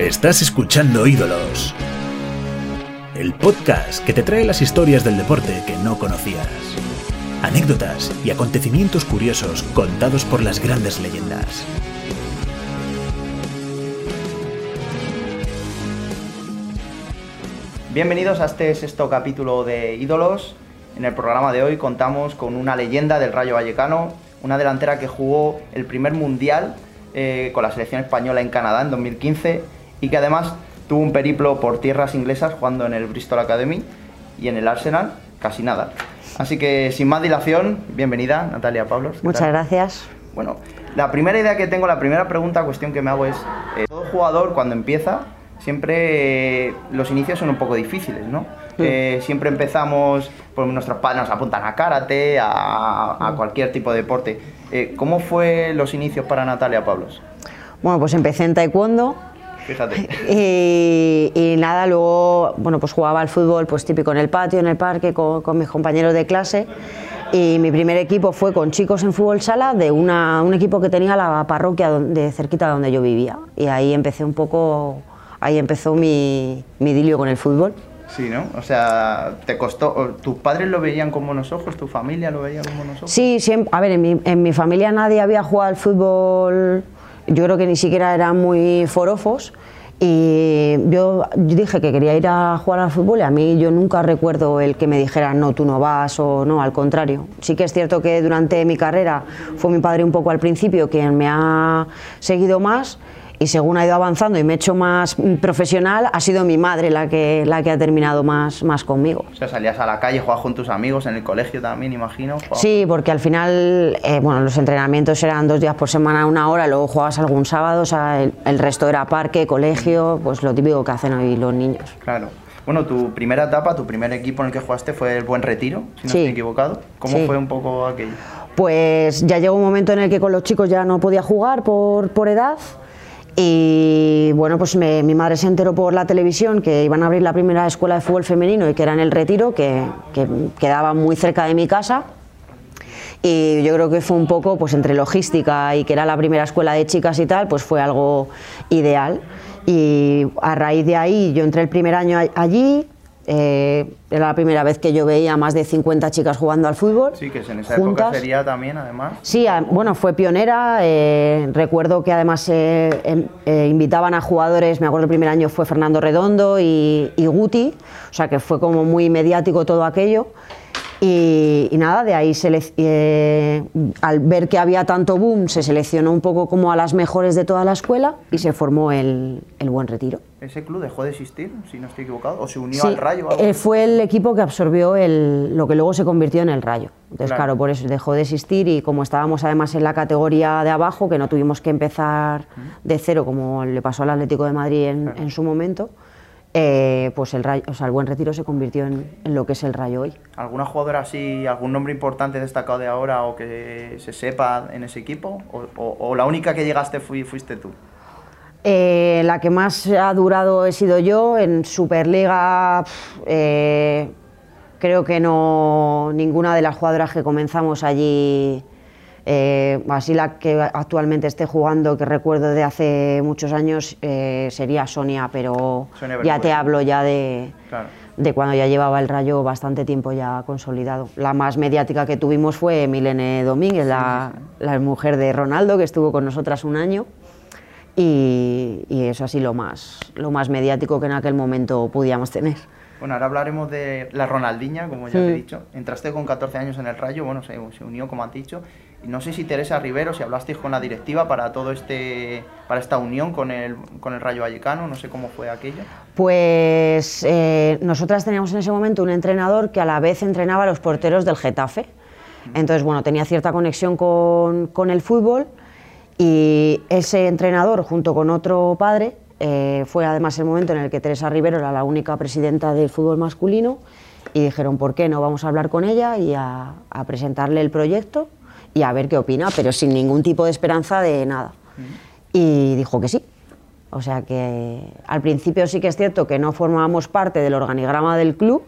Estás escuchando Ídolos, el podcast que te trae las historias del deporte que no conocías. Anécdotas y acontecimientos curiosos contados por las grandes leyendas. Bienvenidos a este sexto capítulo de Ídolos. En el programa de hoy contamos con una leyenda del Rayo Vallecano, una delantera que jugó el primer mundial eh, con la selección española en Canadá en 2015 y que además tuvo un periplo por tierras inglesas jugando en el Bristol Academy y en el Arsenal, casi nada. Así que sin más dilación, bienvenida Natalia Pablos. ¿qué Muchas tal? gracias. Bueno, la primera idea que tengo, la primera pregunta, cuestión que me hago es, eh, todo jugador cuando empieza, siempre eh, los inicios son un poco difíciles, ¿no? Eh, siempre empezamos, pues nuestros padres nos apuntan a karate, a, a cualquier tipo de deporte. Eh, ¿Cómo fue los inicios para Natalia Pablos? Bueno, pues empecé en taekwondo Fíjate. y, y nada, luego bueno, pues jugaba al fútbol pues típico en el patio, en el parque, con, con mis compañeros de clase. Y mi primer equipo fue con chicos en fútbol sala de una, un equipo que tenía la parroquia donde, cerquita de donde yo vivía. Y ahí empecé un poco, ahí empezó mi, mi idilio con el fútbol. Sí, ¿no? O sea, te costó, ¿tus padres lo veían con buenos ojos? ¿Tu familia lo veía con buenos ojos? Sí, siempre, a ver, en mi, en mi familia nadie había jugado al fútbol, yo creo que ni siquiera eran muy forofos. Y yo, yo dije que quería ir a jugar al fútbol y a mí yo nunca recuerdo el que me dijera no, tú no vas o no, al contrario. Sí que es cierto que durante mi carrera fue mi padre un poco al principio quien me ha seguido más y según ha ido avanzando y me he hecho más mm, profesional, ha sido mi madre la que, la que ha terminado más, más conmigo. O sea, salías a la calle, jugabas con tus amigos, en el colegio también, imagino. jugabas- Sí, porque al final, eh, bueno, los entrenamientos eran dos días por semana, una hora, luego jugabas algún sábado, o sea, el, el resto era parque, colegio, pues lo típico que hacen hoy los niños. Claro. Bueno, tu primera etapa, tu primer equipo en el que jugaste fue el Buen Retiro, si no Sí. estoy equivocado. ¿Cómo Sí. fue un poco aquello? Pues ya llegó un momento en el que con los chicos ya no podía jugar por, por edad. Y bueno, pues mi madre se enteró por la televisión que iban a abrir la primera escuela de fútbol femenino y que era en el Retiro, que, que quedaba muy cerca de mi casa. Y yo creo que fue un poco, pues entre logística y que era la primera escuela de chicas y tal, pues fue algo ideal. Y a raíz de ahí yo entré el primer año allí, eh, era la primera vez que yo veía más de 50 chicas jugando al fútbol. Sí, que en esa época sería también, además. Sí, a- bueno, fue pionera. eh, recuerdo que además eh, em- eh, invitaban a jugadores, me acuerdo el primer año fue Fernando Redondo y, y Guti, o sea que fue como muy mediático todo aquello. Y, y nada, de ahí selec- eh, al ver que había tanto boom, se seleccionó un poco como a las mejores de toda la escuela y se formó el, el Buen Retiro. ¿Ese club dejó de existir, si no estoy equivocado? ¿O se unió Sí, al Rayo? eh, fue el equipo que absorbió el- lo que luego se convirtió en el Rayo. Entonces, Claro. claro. por eso dejó de existir y como estábamos además en la categoría de abajo, que no tuvimos que empezar de cero como le pasó al Atlético de Madrid en, en su momento, eh, pues el, Rayo, o sea, el Buen Retiro se convirtió en, en lo que es el Rayo hoy. ¿Alguna jugadora así, algún nombre importante destacado de ahora o que se sepa en ese equipo? ¿O, o- o la única que llegaste fui- fuiste tú? Eh, la que más ha durado he sido yo. En Superliga eh, creo que no ninguna de las jugadoras que comenzamos allí, eh, así la que actualmente esté jugando, que recuerdo de hace muchos años, eh, sería Sonia, pero Sonia ya te hablo ya de, Claro. de cuando ya llevaba el Rayo bastante tiempo ya consolidado. La más mediática que tuvimos fue Milene Domínguez, la, la mujer de Ronaldo, que estuvo con nosotras un año. Y, y eso así lo más, lo más mediático que en aquel momento podíamos tener. Bueno, ahora hablaremos de la Ronaldinha, como ya te he dicho. Entraste con 14 años en el Rayo, bueno, se, se unió, como has dicho. No sé si Teresa Rivero, si hablasteis con la directiva para todo este, para esta unión con el, con el Rayo Vallecano, no sé cómo fue aquello. Pues eh, nosotras teníamos en ese momento un entrenador que a la vez entrenaba a los porteros del Getafe. Entonces, bueno, tenía cierta conexión con, con el fútbol y ese entrenador, junto con otro padre, eh, fue además el momento en el que Teresa Rivero era la única presidenta del fútbol masculino y dijeron, ¿por qué no vamos a hablar con ella y a, a presentarle el proyecto y a ver qué opina, pero sin ningún tipo de esperanza de nada? Y dijo que sí. O sea que al principio sí que es cierto que no formábamos parte del organigrama del club,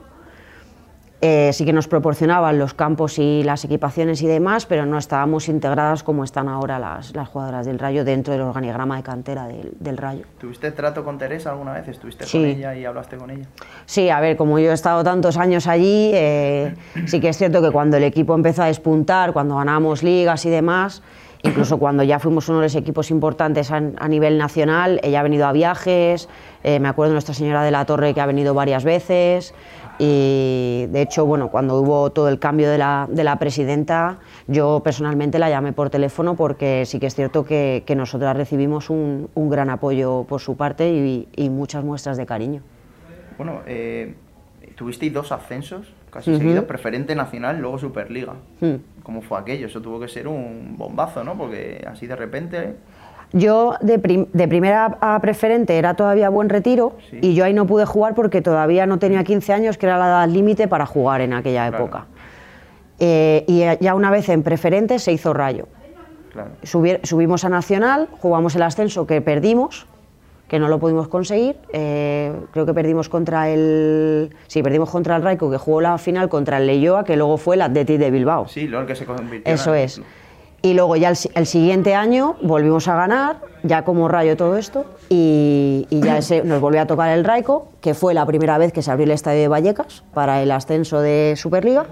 eh, sí que nos proporcionaban los campos y las equipaciones y demás, pero no estábamos integradas como están ahora las, las jugadoras del Rayo dentro del organigrama de cantera del, del Rayo. ¿Tuviste trato con Teresa alguna vez? ¿Estuviste Sí. con ella y hablaste con ella? Sí, a ver, como yo he estado tantos años allí, eh, sí que es cierto que cuando el equipo empezó a despuntar, cuando ganábamos ligas y demás, incluso cuando ya fuimos uno de los equipos importantes a, a nivel nacional, ella ha venido a viajes, eh, me acuerdo de Nuestra Señora de la Torre que ha venido varias veces y de hecho, bueno, cuando hubo todo el cambio de la, de la presidenta, yo personalmente la llamé por teléfono porque sí que es cierto que, que nosotras recibimos un, un gran apoyo por su parte y- y muchas muestras de cariño. Bueno, eh, tuvisteis dos ascensos casi Ujú. seguidos, preferente nacional, luego Superliga. Hmm. ¿Cómo fue aquello? Eso tuvo que ser un bombazo, ¿no? Porque así de repente... Yo de, prim- de primera a preferente era todavía buen retiro Sí. y yo ahí no pude jugar porque todavía no tenía 15 años, que era la edad límite para jugar en aquella Claro. época. Eh, y ya una vez en preferente se hizo rayo. Claro. Subi- subimos a Nacional, jugamos el ascenso que perdimos, que no lo pudimos conseguir. eh, creo que perdimos contra el. Sí, perdimos contra el Raico, que jugó la final contra el Leyoa, que luego fue el Athletic de Bilbao. Sí, luego el que se convirtió Eso en- es. Y luego ya el, el siguiente año volvimos a ganar, ya como rayo todo esto, y, ya ese, nos volvió a tocar el Raico, que fue la primera vez que se abrió el estadio de Vallecas para el ascenso de Superliga.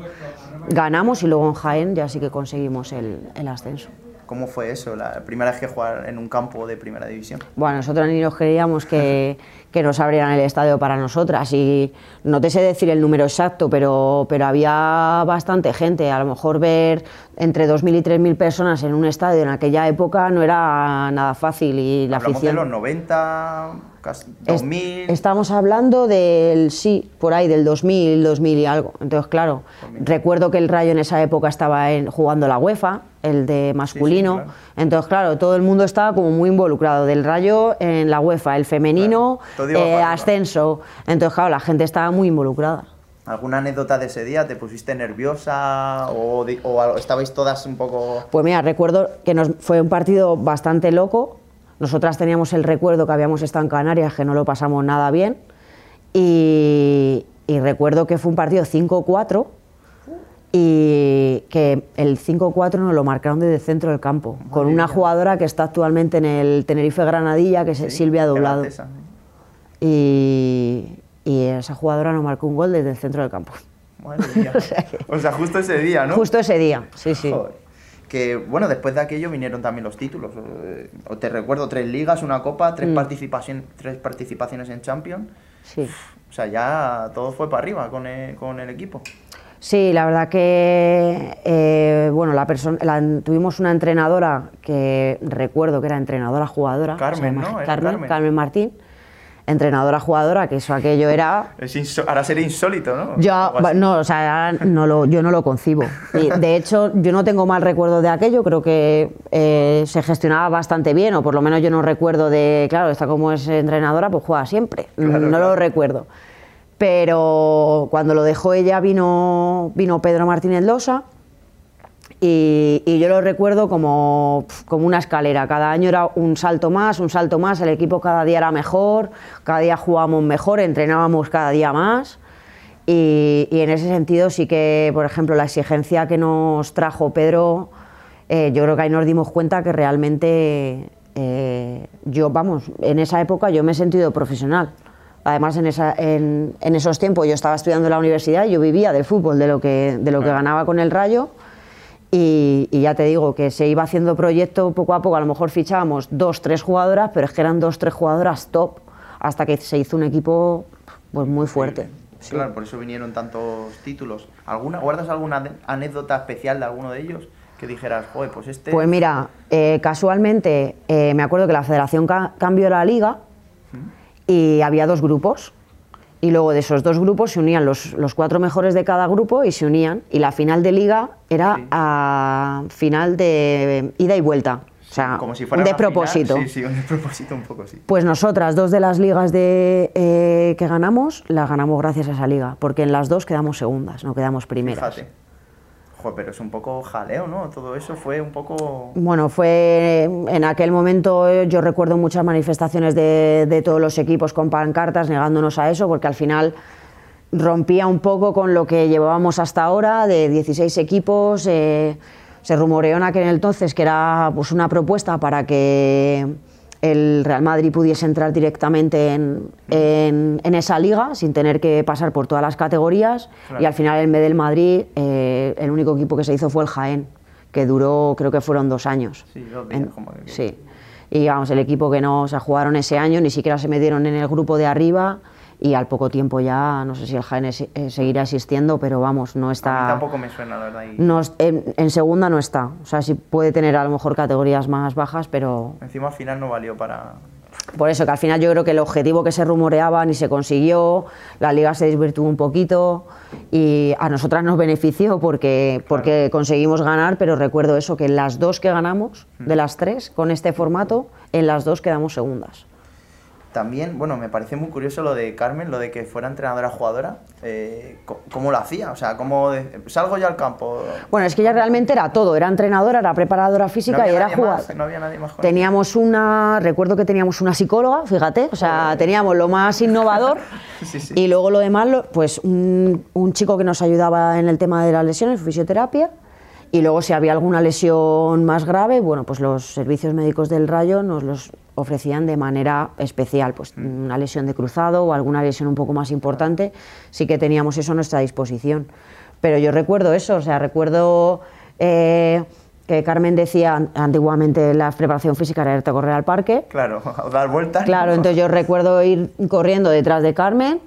Ganamos y luego en Jaén ya sí que conseguimos el ascenso. ¿Cómo fue eso? La primera vez que jugar en un campo de primera división. Bueno, nosotros ni nos creíamos que, que nos abrieran el estadio para nosotras y no te sé decir el número exacto, pero, pero había bastante gente. A lo mejor ver entre 2.000 y 3.000 personas en un estadio en aquella época no era nada fácil y la Hablamos afición... de los 90, casi Es- 2000... Estamos hablando del, sí, por ahí, del 2000, 2000 y algo. Entonces, claro, recuerdo que el Rayo en esa época estaba en- jugando la UEFA, el de masculino. claro. Entonces, claro, todo el mundo estaba como muy involucrado. Del Rayo en la UEFA, el femenino, Claro, eh, ascenso. Entonces, claro, la gente estaba muy involucrada. ¿Alguna anécdota de ese día? ¿Te pusiste nerviosa o, o estabais todas un poco...? Pues mira, recuerdo que nos, fue un partido bastante loco. Nosotras teníamos el recuerdo que habíamos estado en Canarias, que no lo pasamos nada bien. Y, y recuerdo que fue un partido 5-4 y que el 5-4 nos lo marcaron desde el centro del campo, con una jugadora que está actualmente en el Tenerife Granadilla, que es Sí, Silvia Doblado. Gratesa. Y, y esa jugadora nos marcó un gol desde el centro del campo. Madre mía. o sea, justo ese día, ¿no? Justo ese día, sí, sí. Joder. Que bueno, después de aquello vinieron también los títulos. Eh, o te recuerdo tres ligas, una copa, tres, Mm. participación, tres participaciones en Champions. sí. O sea, ya todo fue para arriba con el, con el equipo. Sí, la verdad que eh, bueno, la persona, la- tuvimos una entrenadora que recuerdo que era entrenadora jugadora. Era Carmen, Carmen. Carmen Martín, entrenadora jugadora, que eso aquello era Es ahora sería insólito, ¿no? yo, no, o sea, no lo, yo no lo concibo. Y, de hecho, yo no tengo mal recuerdo de aquello, creo que eh, se gestionaba bastante bien, o por lo menos yo no recuerdo de, claro, esta como es entrenadora, pues juega siempre, Claro, no claro. lo recuerdo. Pero cuando lo dejó ella vino, vino Pedro Martínez Losa y, yo lo recuerdo como, como una escalera. Cada año era un salto más, un salto más, el equipo cada día era mejor, cada día jugábamos mejor, entrenábamos cada día más. Y, y en ese sentido sí que, por ejemplo, la exigencia que nos trajo Pedro, eh, yo creo que ahí nos dimos cuenta que realmente eh, yo, vamos, en esa época yo me he sentido profesional. Además, en, esa- en- en esos tiempos yo estaba estudiando en la universidad yo vivía del fútbol, de lo que, de lo que Claro. ganaba con el Rayo. Y, y ya te digo que se iba haciendo proyecto poco a poco, a lo mejor fichábamos dos, tres jugadoras, pero es que eran dos, tres jugadoras top, hasta que se hizo un equipo pues muy fuerte. Sí. Claro, por eso vinieron tantos títulos. ¿Alguna, ¿Guardas alguna anécdota especial de alguno de ellos? Que dijeras, joder, pues este... Pues mira, eh, casualmente eh, me acuerdo que la federación ca- cambió la liga y había dos grupos. Y luego de esos dos grupos se unían los, los cuatro mejores de cada grupo y se unían. Y la final de liga era Sí. a final de ida y vuelta. O sea, como si fuera un final. propósito. Sí, sí, un de propósito un poco, sí. Pues nosotras, dos de las ligas de, eh, que ganamos, las ganamos gracias a esa liga. Porque en las dos quedamos segundas, no quedamos primeras. Fíjate. Joder, pero es un poco jaleo, ¿no? Todo eso fue un poco... Bueno, fue en aquel momento eh, yo recuerdo muchas manifestaciones de, de todos los equipos con pancartas negándonos a eso, porque al final rompía un poco con lo que llevábamos hasta ahora, de 16 equipos. eh, se rumoreó en aquel entonces que era pues, una propuesta para que el Real Madrid pudiese entrar directamente en, en- en esa liga sin tener que pasar por todas las categorías. Claro. y al final en vez del Madrid eh, el único equipo que se hizo fue el Jaén que duró creo que fueron dos años. Sí, dos En- días, como que- sí. Y vamos el equipo que no se jugaron ese año ni siquiera se metieron en el grupo de arriba y al poco tiempo ya no sé si el Jaén es- eh, seguirá existiendo pero vamos no A está mí tampoco me suena, la verdad. y no en, en segunda no está. O sea, sí puede tener a lo mejor categorías más bajas, pero Encima al final no valió para... por eso que al final yo creo que el objetivo que se rumoreaba ni se consiguió, la liga se desvirtuó un poquito y a nosotras nos benefició porque, porque conseguimos ganar, pero recuerdo eso, que en las dos que ganamos, de las tres, con este formato, en las dos quedamos segundas. También, bueno, me parece muy curioso lo de Carmen, lo de que fuera entrenadora jugadora. Eh, ¿Cómo lo hacía? O sea, ¿cómo de- salgo yo al campo? Bueno, es que ella realmente era todo, era entrenadora, era preparadora ¿No física y era jugadora. ¿No había nadie más con Teníamos una, recuerdo que teníamos una psicóloga, fíjate, o sea, teníamos lo más innovador Sí, sí. y luego lo demás, pues un, un chico que nos ayudaba en el tema de las lesiones, fisioterapia, y luego si había alguna lesión más grave, bueno, pues los servicios médicos del Rayo nos los ofrecían de manera especial, pues una lesión de cruzado o alguna lesión un poco más importante, sí que teníamos eso a nuestra disposición. Pero yo recuerdo eso, o sea, recuerdo eh, que Carmen decía an- antiguamente la preparación física era irte a correr al parque. Claro, dar vueltas. Claro, entonces yo recuerdo ir corriendo detrás de Carmen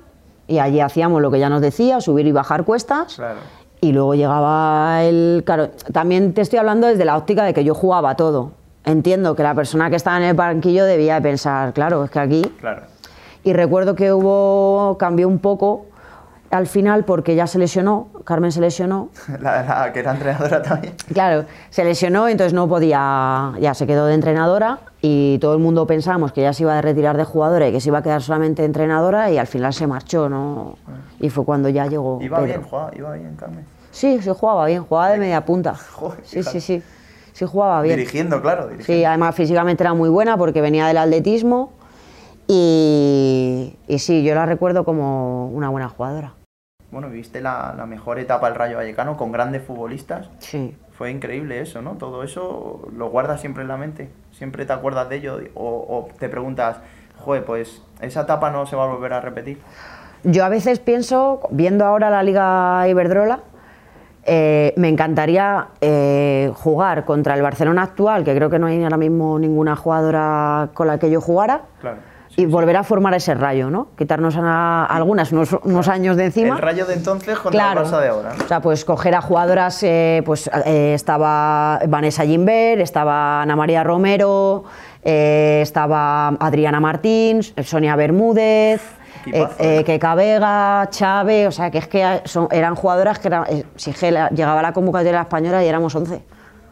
y allí hacíamos lo que ya nos decía, subir y bajar cuestas. Claro. Y luego llegaba el... Claro, también te estoy hablando desde la óptica de que yo jugaba todo. Entiendo que la persona que estaba en el banquillo debía de pensar, claro, es que aquí... Claro. Y recuerdo que hubo, cambió un poco al final porque ya se lesionó, Carmen se lesionó. La, la que era entrenadora también. Claro, se lesionó, entonces no podía, ya se quedó de entrenadora y todo el mundo pensábamos que ya se iba a retirar de jugadora y que se iba a quedar solamente entrenadora y al final se marchó, ¿no? Y fue cuando ya llegó Iba Pedro. bien, jugaba, iba bien, Carmen. Sí, sí jugaba bien, jugaba de media punta. Joder, sí, sí, sí, sí jugaba bien. Dirigiendo, claro. Dirigiendo. Sí, además físicamente era muy buena porque venía del atletismo y, y sí, yo la recuerdo como una buena jugadora. Bueno, viste la, la mejor etapa del Rayo Vallecano con grandes futbolistas. Sí. Fue increíble eso, ¿no? Todo eso lo guardas siempre en la mente. Siempre te acuerdas de ello o, o te preguntas, joder, pues esa etapa no se va a volver a repetir. Yo a veces pienso, viendo ahora la Liga Iberdrola, eh, me encantaría eh, jugar contra el Barcelona actual, que creo que no hay ahora mismo ninguna jugadora con la que yo jugara, Claro. y volver a formar ese rayo, ¿no? Quitarnos a, algunas unos, unos años de encima. El Rayo de entonces contra Claro. el Barça de ahora. ¿no? O sea, pues coger a jugadoras, eh, pues eh, estaba Vanessa Gimbert, estaba Ana María Romero, eh, estaba Adriana Martín, Sonia Bermúdez, eh, eh. Keka Vega, Chávez, o sea, que es que son- eran jugadoras que eran, eh, si es que la- llegaba la convocatoria española y éramos 11.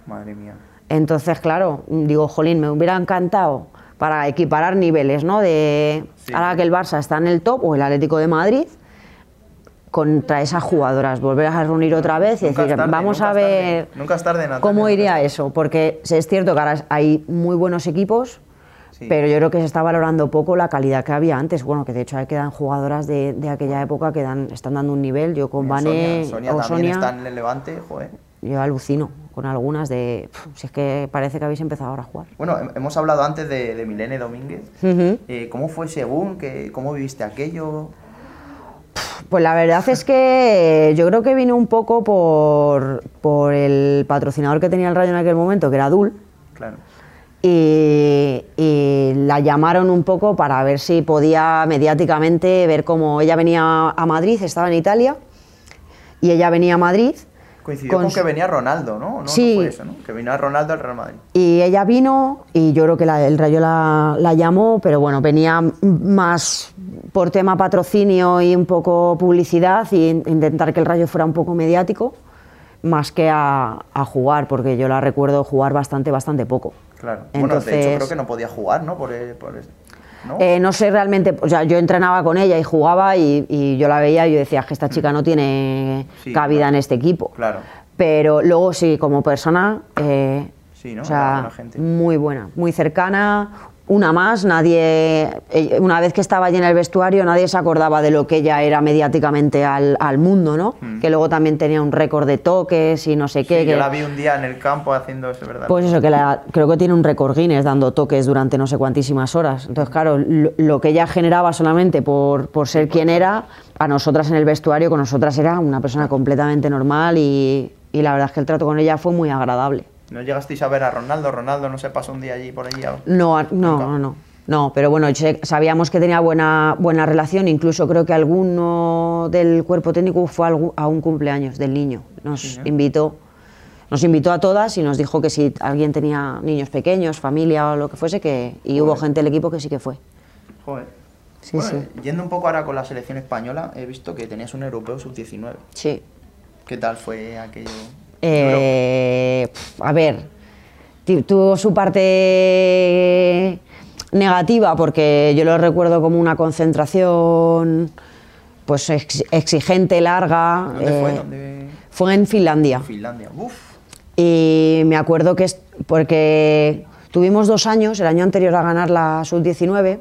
Madre mía. Entonces, claro, digo, jolín, me hubiera encantado para equiparar niveles, ¿no? De Sí, ahora que el Barça está en el top o el Atlético de Madrid, contra esas jugadoras, volver a reunir otra vez y Nunca decir, tarde, vamos a tarde. ver Nunca es tarde, Natalia, cómo iría es eso, porque es cierto que ahora hay muy buenos equipos, Sí. pero yo creo que se está valorando poco la calidad que había antes. Bueno, que de hecho hay quedan jugadoras de, de aquella época que dan, están dando un nivel. Yo con Vane Sonia, Sonia o también Sonia, está en el Levante, joder. yo alucino con algunas de, "Pf, si es que parece que habéis empezado ahora a jugar. Bueno, hem- hemos hablado antes de, de Milene Domínguez. Eh, ¿Cómo fue según? ¿Qué, ¿Cómo viviste aquello? Pues la verdad es que yo creo que vino un poco por, por el patrocinador que tenía el Rayo en aquel momento, que era Dul, Claro. Y, y la llamaron un poco para ver si podía mediáticamente ver cómo ella venía a Madrid, estaba en Italia, y ella venía a Madrid. Coincidió con, Con- que venía Ronaldo, ¿no? ¿No? ¿No Sí. fue eso, ¿no? Que vino Ronaldo al Real Madrid. Y ella vino y yo creo que la- el Rayo la, la llamó, pero bueno, venía más por tema patrocinio y un poco publicidad y in- intentar que el Rayo fuera un poco mediático, más que a, a jugar, porque yo la recuerdo jugar bastante, bastante poco. Claro. bueno, de hecho Entonces- creo que no podía jugar, ¿no? Por, el- por ¿no? Eh, no sé realmente, o sea, yo entrenaba con ella y jugaba y, y yo la veía y yo decía "Es que esta chica no tiene Sí, cabida claro. en este equipo. Claro. Pero luego sí, como persona, eh, Sí, ¿no? o sea, buena gente. muy buena, muy cercana, una más, nadie, eh, una vez que estaba allí en el vestuario, nadie se acordaba de lo que ella era mediáticamente al, al mundo, ¿no? Que luego también tenía un récord de toques y no sé qué. Mm. Sí, que- yo la vi un día en el campo haciendo eso, ¿verdad? Pues eso, que la- creo que tiene un récord Guinness dando toques durante no sé cuantísimas horas. Entonces, claro, lo, lo que ella generaba solamente por, por ser quien era, a nosotras en el vestuario, con nosotras era una persona completamente normal y, y la verdad es que el trato con ella fue muy agradable. ¿No llegasteis a ver a Ronaldo? ¿Ronaldo no se pasó un día allí por allí? No, no, no, no. No, pero bueno, sabíamos que tenía buena, buena relación, incluso creo que alguno del cuerpo técnico fue a un cumpleaños del niño. Nos invitó, nos invitó a todas y nos dijo que si alguien tenía niños pequeños, familia o lo que fuese, que, y hubo gente del equipo que sí que fue. Joder. Sí, Bueno, sí. Yendo un poco ahora con la selección española, he visto que tenías un europeo sub-19. Sí. ¿Qué tal fue aquello? Eh, pf, a ver, tuvo su parte negativa porque yo lo recuerdo como una concentración pues ex- exigente, larga. ¿Dónde fue? eh, ¿Dónde? fue en Finlandia. Finlandia. Uf. Y me acuerdo que es porque tuvimos dos años, el año anterior a ganar la sub-19,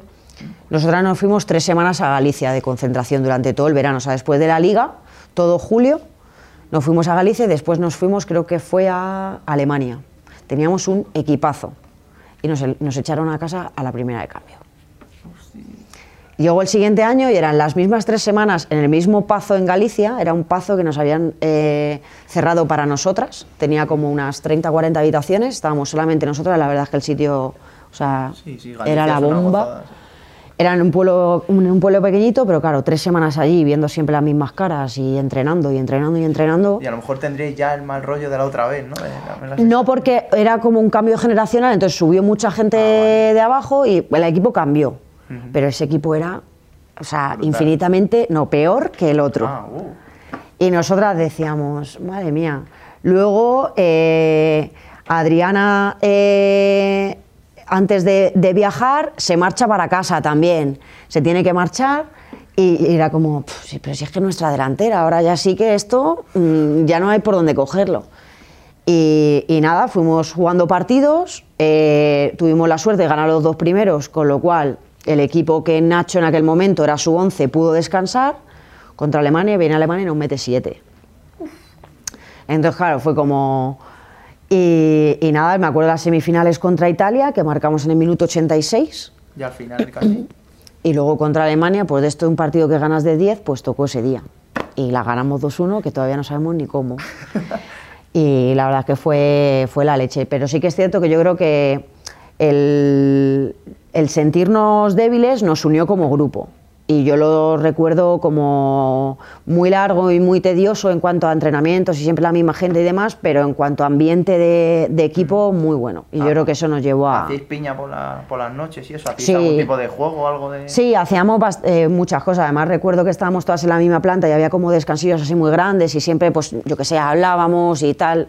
nosotras nos fuimos tres semanas a Galicia de concentración durante todo el verano, o sea, después de la liga, todo julio, nos fuimos a Galicia y después nos fuimos, creo que fue a Alemania. Teníamos un equipazo y nos, nos echaron a casa a la primera de cambio. Llegó el siguiente año y eran las mismas tres semanas en el mismo pazo en Galicia, era un pazo que nos habían eh, cerrado para nosotras, tenía como unas 30 40 habitaciones, estábamos solamente nosotras, la verdad es que el sitio o sea, Sí, sí, Galicia era la bomba. gozada, sí. Era en un pueblo, un, un pueblo pequeñito, pero claro, tres semanas allí viendo siempre las mismas caras y entrenando y entrenando y entrenando. Y a lo mejor tendríais ya el mal rollo de la otra vez, ¿no? No porque era como un cambio generacional, entonces subió mucha gente Ah, de abajo y el equipo cambió. Pero ese equipo era, o sea, Brutal. infinitamente, no, peor que el otro. Ah, uh. Y nosotras decíamos, madre mía. Luego, eh, Adriana, eh, antes de, de viajar, se marcha para casa también. Se tiene que marchar y, y era como, "Pf, sí, pero si es que nuestra delantera, ahora ya sí que esto mm, ya no hay por dónde cogerlo. Y, y nada, fuimos jugando partidos, eh, tuvimos la suerte de ganar los dos primeros, con lo cual el equipo que Nacho en aquel momento era su 11 pudo descansar contra Alemania, viene Alemania y nos mete 7. Entonces, claro, fue como... Y, y nada, me acuerdo de las semifinales contra Italia, que marcamos en el minuto 86, Ya al final casi. y luego contra Alemania, pues de esto de un partido que ganas de 10, pues tocó ese día. Y la ganamos 2-1, que todavía no sabemos ni cómo. Y la verdad es que fue, fue la leche. Pero sí que es cierto que yo creo que el, el sentirnos débiles nos unió como grupo. Y yo lo recuerdo como muy largo y muy tedioso en cuanto a entrenamientos y siempre la misma gente y demás, pero en cuanto a ambiente de, de equipo, muy bueno. Y yo Ah. creo que eso nos llevó a... ¿Hacíais piña por, la- por las noches y eso? ¿Hacíais Sí. algún tipo de juego o algo de...? Sí, hacíamos eh, muchas cosas. Además, recuerdo que estábamos todas en la misma planta y había como descansillos así muy grandes y siempre, pues, yo que sé, hablábamos y tal.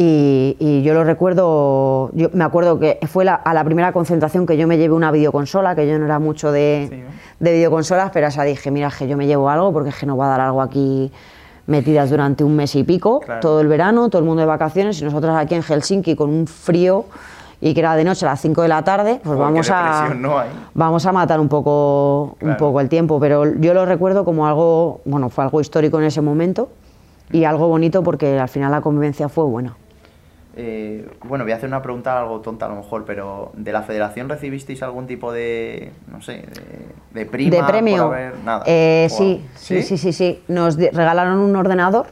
Y, y yo lo recuerdo, yo me acuerdo que fue la- a la primera concentración que yo me llevé una videoconsola, que yo no era mucho de, Sí, ¿no? de videoconsolas, pero esa dije, mira, que yo me llevo algo porque es que no va a dar algo aquí metidas durante un mes y pico, Claro. todo el verano, todo el mundo de vacaciones y nosotros aquí en Helsinki con un frío y que era de noche a las 5 de la tarde, pues vamos a vamos a matar un poco, un poco el tiempo, pero yo lo recuerdo como algo, bueno, fue algo histórico en ese momento y algo bonito porque al final la convivencia fue buena. Eh, bueno, voy a hacer una pregunta algo tonta a lo mejor, pero ¿de la federación recibisteis algún tipo de, no sé, de, de prima? de premio, Por haber... Nada. eh, Wow. sí, sí, sí, sí, sí. Nos regalaron un ordenador,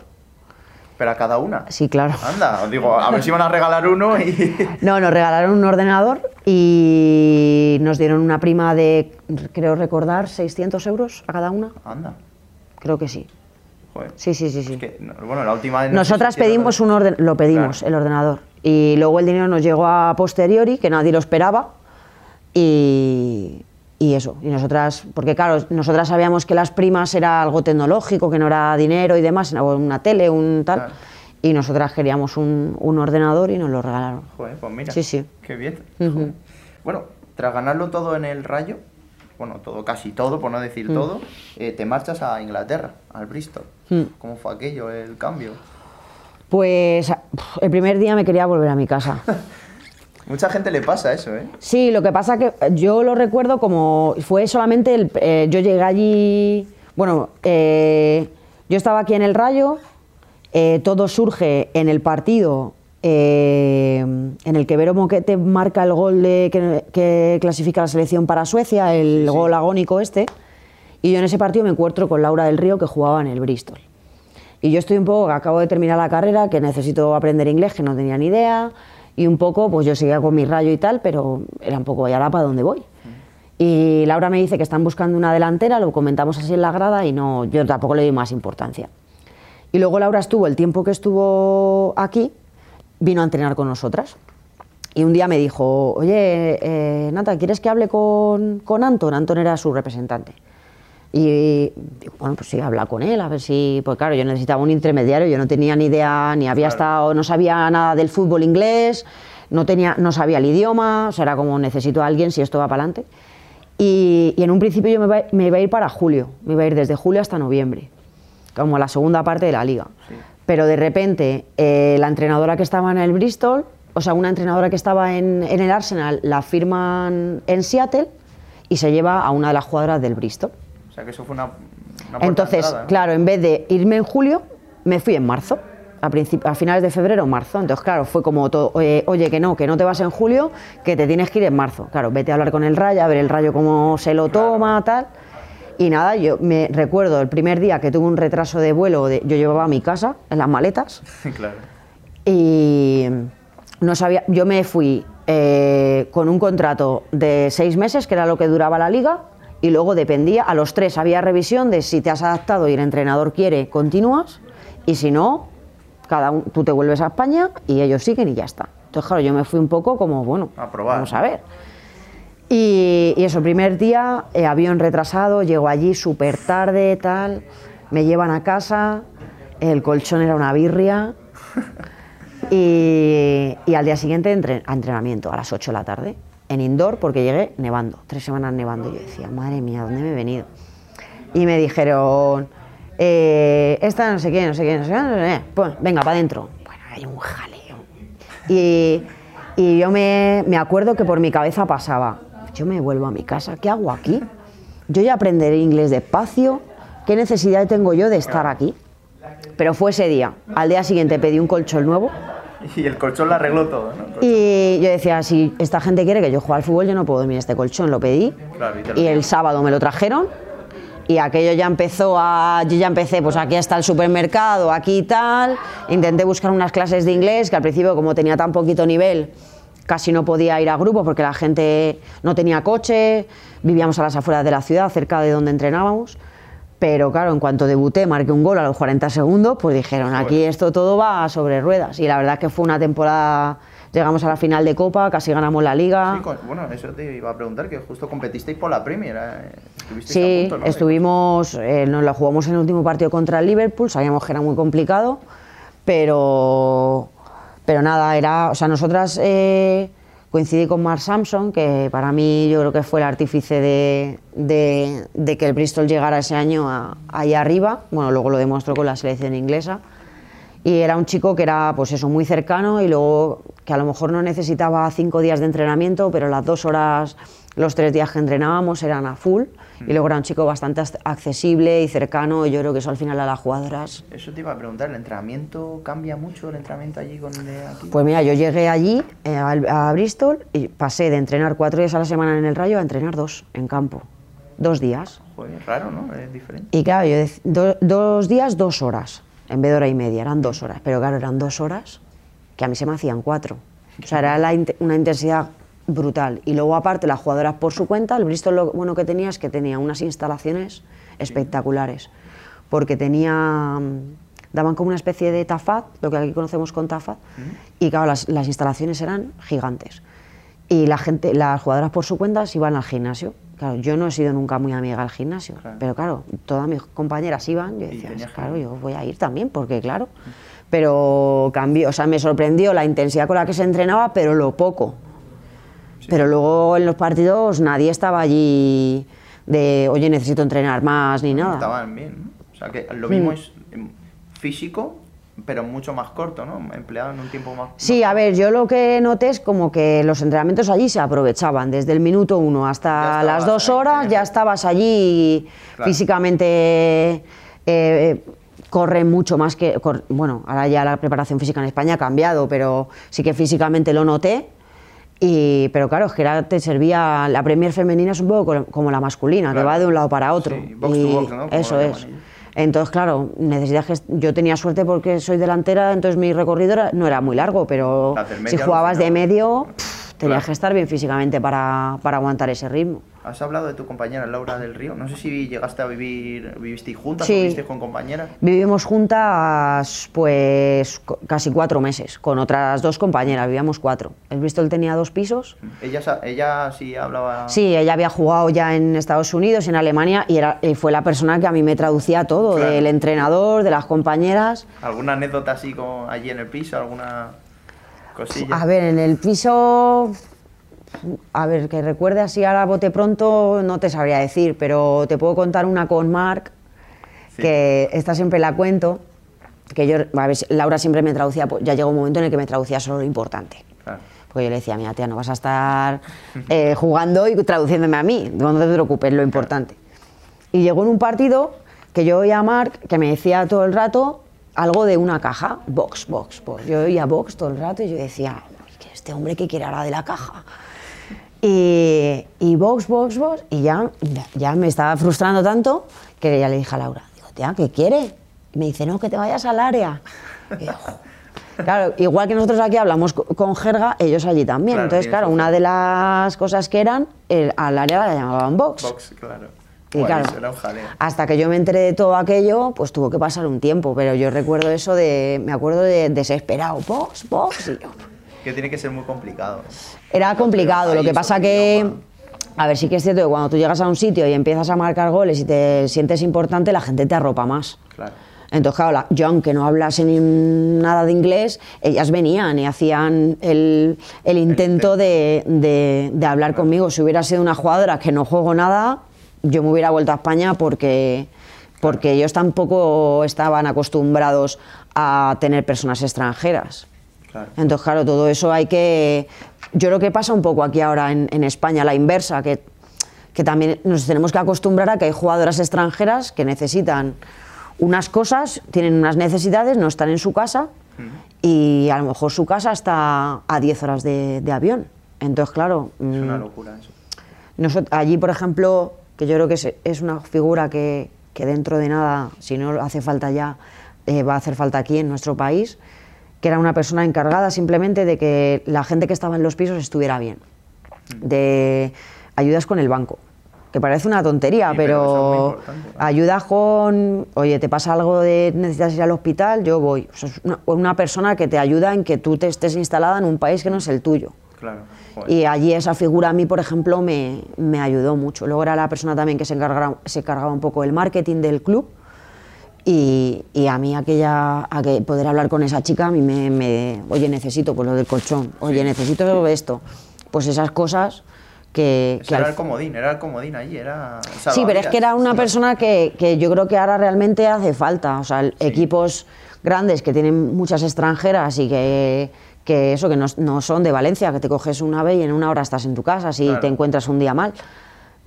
¿Pero a cada una? sí, claro. Anda, os digo, a ver si van a regalar uno y... No, nos regalaron un ordenador y nos dieron una prima de, creo recordar, 600 euros a cada una. Anda, Creo que sí. Joder. Sí, sí, sí, sí. Es que, no, bueno, la última Nosotras pedimos un orden, lo pedimos, Claro. el ordenador. Y luego el dinero nos llegó a posteriori, que nadie lo esperaba. Y, y eso, y nosotras, porque claro, nosotras sabíamos que las primas era algo tecnológico, que no era dinero y demás, una tele, un tal. Claro. Y nosotras queríamos un, un ordenador y nos lo regalaron. Joder, pues mira. Sí, sí. Qué bien. Bueno, tras ganarlo todo en el Rayo, bueno, todo, casi todo, por no Mm. decir todo, eh, te marchas a Inglaterra, al Bristol. Mm. ¿Cómo fue aquello, el cambio? Pues el primer día me quería volver a mi casa. Mucha gente le pasa eso, ¿eh? Sí, lo que pasa que yo lo recuerdo como fue solamente el, eh, yo llegué allí, bueno, eh, yo estaba aquí en el Rayo, eh, todo surge en el partido eh, en el que Vero Moquete marca el gol de, que, que clasifica la selección para Suecia, el gol agónico este, y yo en ese partido me encuentro con Laura del Río que jugaba en el Bristol. Y yo estoy un poco, acabo de terminar la carrera, que necesito aprender inglés, que no tenía ni idea, y un poco, pues yo seguía con mi rayo y tal, pero era un poco, ya ahora para dónde voy? Y Laura me dice que están buscando una delantera, lo comentamos así en la grada y no, yo tampoco le di más importancia. Y luego Laura estuvo, el tiempo que estuvo aquí, vino a entrenar con nosotras. Y un día me dijo, oye, eh, Nata, ¿quieres que hable con, con Anton? Anton era su representante. Y digo, bueno, pues sí, habla con él, a ver si. Pues claro, yo necesitaba un intermediario, yo no tenía ni idea, ni había estado, no sabía nada del fútbol inglés, no, tenía, no sabía el idioma, o sea, era como necesito a alguien si esto va para adelante. Y, y en un principio yo me me iba a ir para julio, me iba a ir desde julio hasta noviembre, como la segunda parte de la liga. Pero de repente, eh, la entrenadora que estaba en el Bristol, o sea, una entrenadora que estaba en, en el Arsenal, la firman en Seattle y se lleva a una de las jugadoras del Bristol. O sea, que eso fue una. Entonces, entrada, ¿no? claro, en vez de irme en julio, me fui en marzo. A, a finales de febrero marzo. Entonces, claro, fue como todo, oye, oye, que no, que no te vas en julio, que te tienes que ir en marzo. Claro, vete a hablar con el Rayo, a ver el Rayo cómo se lo toma, tal. Y nada, yo me recuerdo el primer día que tuve un retraso de vuelo, de- yo llevaba a mi casa en las maletas claro. y no sabía, yo me fui eh, con un contrato de seis meses, que era lo que duraba la liga, y luego dependía, a los tres había revisión de si te has adaptado y el entrenador quiere, continúas, y si no, cada un- tú te vuelves a España y ellos siguen y ya está. Entonces, claro, yo me fui un poco como, bueno, A probar. vamos a ver. Y, y eso, primer día, eh, avión retrasado, llego allí súper tarde, tal, me llevan a casa, el colchón era una birria, y, y al día siguiente entre- a entrenamiento, a las 8 de la tarde, en indoor, porque llegué nevando, tres semanas nevando. Y yo decía, madre mía, ¿dónde me he venido? Y me dijeron, eh, esta no sé qué, no sé qué, no sé qué, no sé qué. Pues venga, para adentro. Bueno, hay un jaleo. Y, y yo me, me acuerdo que por mi cabeza pasaba, yo me vuelvo a mi casa, ¿qué hago aquí? Yo ya aprenderé inglés despacio, ¿qué necesidad tengo yo de estar aquí? Pero fue ese día. Al día siguiente pedí un colchón nuevo Y el colchón lo arregló todo, y yo decía, si esta gente quiere que yo juegue al fútbol, yo no puedo dormir este colchón. Lo pedí Claro, y el sábado me lo trajeron y aquello ya empezó a... Yo ya empecé, pues aquí está el supermercado, aquí tal. Intenté buscar unas clases de inglés, que al principio como tenía tan poquito nivel, casi no podía ir a grupo porque la gente no tenía coche, vivíamos a las afueras de la ciudad, cerca de donde entrenábamos. Pero claro, en cuanto debuté, marqué un gol a los 40 segundos, pues dijeron, aquí esto todo va sobre ruedas. Y la verdad que fue una temporada, llegamos a la final de Copa, casi ganamos la liga. Sí, bueno, eso te iba a preguntar, que justo competisteis por la Premier. eh, Sí, punto, ¿no? Estuvimos, eh, nos la jugamos en el último partido contra el Liverpool, sabíamos que era muy complicado, pero, pero nada, era, o sea, nosotras eh, coincidí con Mark Sampson, que para mí yo creo que fue el artífice de, de- de que el Bristol llegara ese año a- arriba, bueno, luego lo demostró con la selección inglesa, y era un chico que era, pues eso, muy cercano y luego que a lo mejor no necesitaba cinco días de entrenamiento, pero las dos horas, los tres días que entrenábamos eran a full. Y luego era un chico bastante ac- accesible y cercano y yo creo que eso al final a las jugadoras... Eso te iba a preguntar, ¿el entrenamiento cambia mucho el entrenamiento allí con el de aquí? Pues mira, yo llegué allí eh, a, Bristol y pasé de entrenar cuatro días a la semana en el Rayo a entrenar dos en campo. Dos días. Joder, raro, ¿no? Es diferente. Y claro, yo do- dos días, dos horas, en vez de hora y media, eran dos horas. Pero claro, eran dos horas que a mí se me hacían cuatro. O sea, era la una intensidad brutal. Y luego, aparte, las jugadoras por su cuenta, el Bristol lo bueno que tenía es que tenía unas instalaciones espectaculares. Porque tenía. mm, daban como una especie de tafat, lo que aquí conocemos con tafat, y claro, las, las instalaciones eran gigantes. Y la gente, las jugadoras por su cuenta se iban al gimnasio. Claro, yo no he sido nunca muy amiga del gimnasio, Claro. pero claro, todas mis compañeras iban, yo decía, claro, yo voy a ir también, porque claro. Pero cambió, o sea, me sorprendió la intensidad con la que se entrenaba, pero lo poco. Pero luego en los partidos nadie estaba allí de, oye, necesito entrenar más ni nada. Estaban bien, ¿no? O sea, que lo mismo es em, físico pero mucho más corto, ¿no? Empleado en un tiempo más... Sí, a ver, yo lo que noté es como que los entrenamientos allí se aprovechaban, desde el minuto uno hasta las dos horas ya estabas allí Claro. físicamente... eh, corre mucho más que... cor- bueno, ahora ya la preparación física en España ha cambiado, pero sí que físicamente lo noté. Y, pero claro, es que era- te servía... La Premier femenina es un poco como- la masculina, que Claro. va de un lado para otro. Sí, box to Y box, ¿no? Eso es. Entonces, claro, necesitas que yo tenía suerte porque soy delantera, entonces mi recorrido era- no era muy largo, pero si jugabas de medio, pff, tenías Claro. que estar bien físicamente para, para aguantar ese ritmo. Has hablado de tu compañera Laura del Río. No sé si llegaste a vivir, vivisteis juntas Sí. o vivisteis con compañeras. Vivimos juntas pues casi cuatro meses, con otras dos compañeras, vivíamos cuatro. El Bristol tenía dos pisos. Ella, ella sí hablaba... Sí, ella había jugado ya en Estados Unidos, en Alemania, y, era, y fue la persona que a mí me traducía todo, Claro. del entrenador, de las compañeras. ¿Alguna anécdota así con, allí en el piso? ¿Alguna cosilla? A ver, en el piso, a ver, que recuerde así ahora bote pronto, no te sabría decir, pero te puedo contar una con Marc, Sí. que esta siempre la cuento, que yo, a ver, Laura siempre me traducía, pues ya llegó un momento en el que me traducía solo lo importante. Claro. Porque yo le decía, mira, tía, no vas a estar eh, jugando y traduciéndome a mí, no te preocupes, lo importante. Y llegó en un partido que yo oía a Marc que me decía todo el rato algo de una caja, box, box, box. Yo oía box todo el rato y yo decía, "Uy, que este hombre que quiere ahora de la caja. Y, y box, box, box, y ya, ya me estaba frustrando tanto que ya le dije a Laura, digo, tía, ¿qué quiere? Y me dice, no, que te vayas al área. Y yo, "Jo". Claro, igual que nosotros aquí hablamos co- con jerga, ellos allí también. Claro, Entonces, claro, una de las cosas que eran, el- al área la llamaban box. Box, claro. Y Guay, claro, era un hasta que yo me enteré de todo aquello, pues tuvo que pasar un tiempo, pero yo recuerdo eso de, me acuerdo de desesperado, box, box, y yo, Que tiene que ser muy complicado. era complicado, lo que pasa que, a ver, sí que es cierto que cuando tú llegas a un sitio y empiezas a marcar goles y te sientes importante, la gente te arropa más. Claro. Entonces, claro, la- yo aunque no hablase ni nada de inglés, ellas venían y hacían el, el intento de, de- de hablar conmigo. Si hubiera sido una jugadora que no juego nada, yo me hubiera vuelto a España porque, porque ellos tampoco estaban acostumbrados a tener personas extranjeras. Claro. Entonces, claro, todo eso hay que... Yo creo que pasa un poco aquí ahora en, en España, la inversa, que, que también nos tenemos que acostumbrar a que hay jugadoras extranjeras que necesitan unas cosas, tienen unas necesidades, no están en su casa y a lo mejor su casa está a 10 horas de, de avión. Entonces, claro, Es una mm, locura eso. allí, por ejemplo, que yo creo que es, es una figura que, que dentro de nada, si no hace falta ya, eh, va a hacer falta aquí en nuestro país, que era una persona encargada simplemente de que la gente que estaba en los pisos estuviera bien, de ayudas con el banco, que parece una tontería, Sí, pero es pero ayudas con, oye, te pasa algo de necesitas ir al hospital, yo voy. O sea, es una, una persona que te ayuda en que tú te estés instalada en un país que no es el tuyo. Claro. Joder. Y allí esa figura a mí, por ejemplo, me, me ayudó mucho. Luego era la persona también que se encargaba, se encargaba un poco del marketing del club. Y, y a mí aquella, a que poder hablar con esa chica, a mí me, me- oye, necesito pues lo del colchón, oye, necesito esto. Pues esas cosas que... Que era al- el comodín, era el comodín allí, era... el Sí, pero es que era salvavidas. una persona que, que yo creo que ahora realmente hace falta. O sea, el- equipos grandes que tienen muchas extranjeras y que, que eso, que no, no son de Valencia, que te coges una ave y en una hora estás en tu casa si Claro. te encuentras un día mal.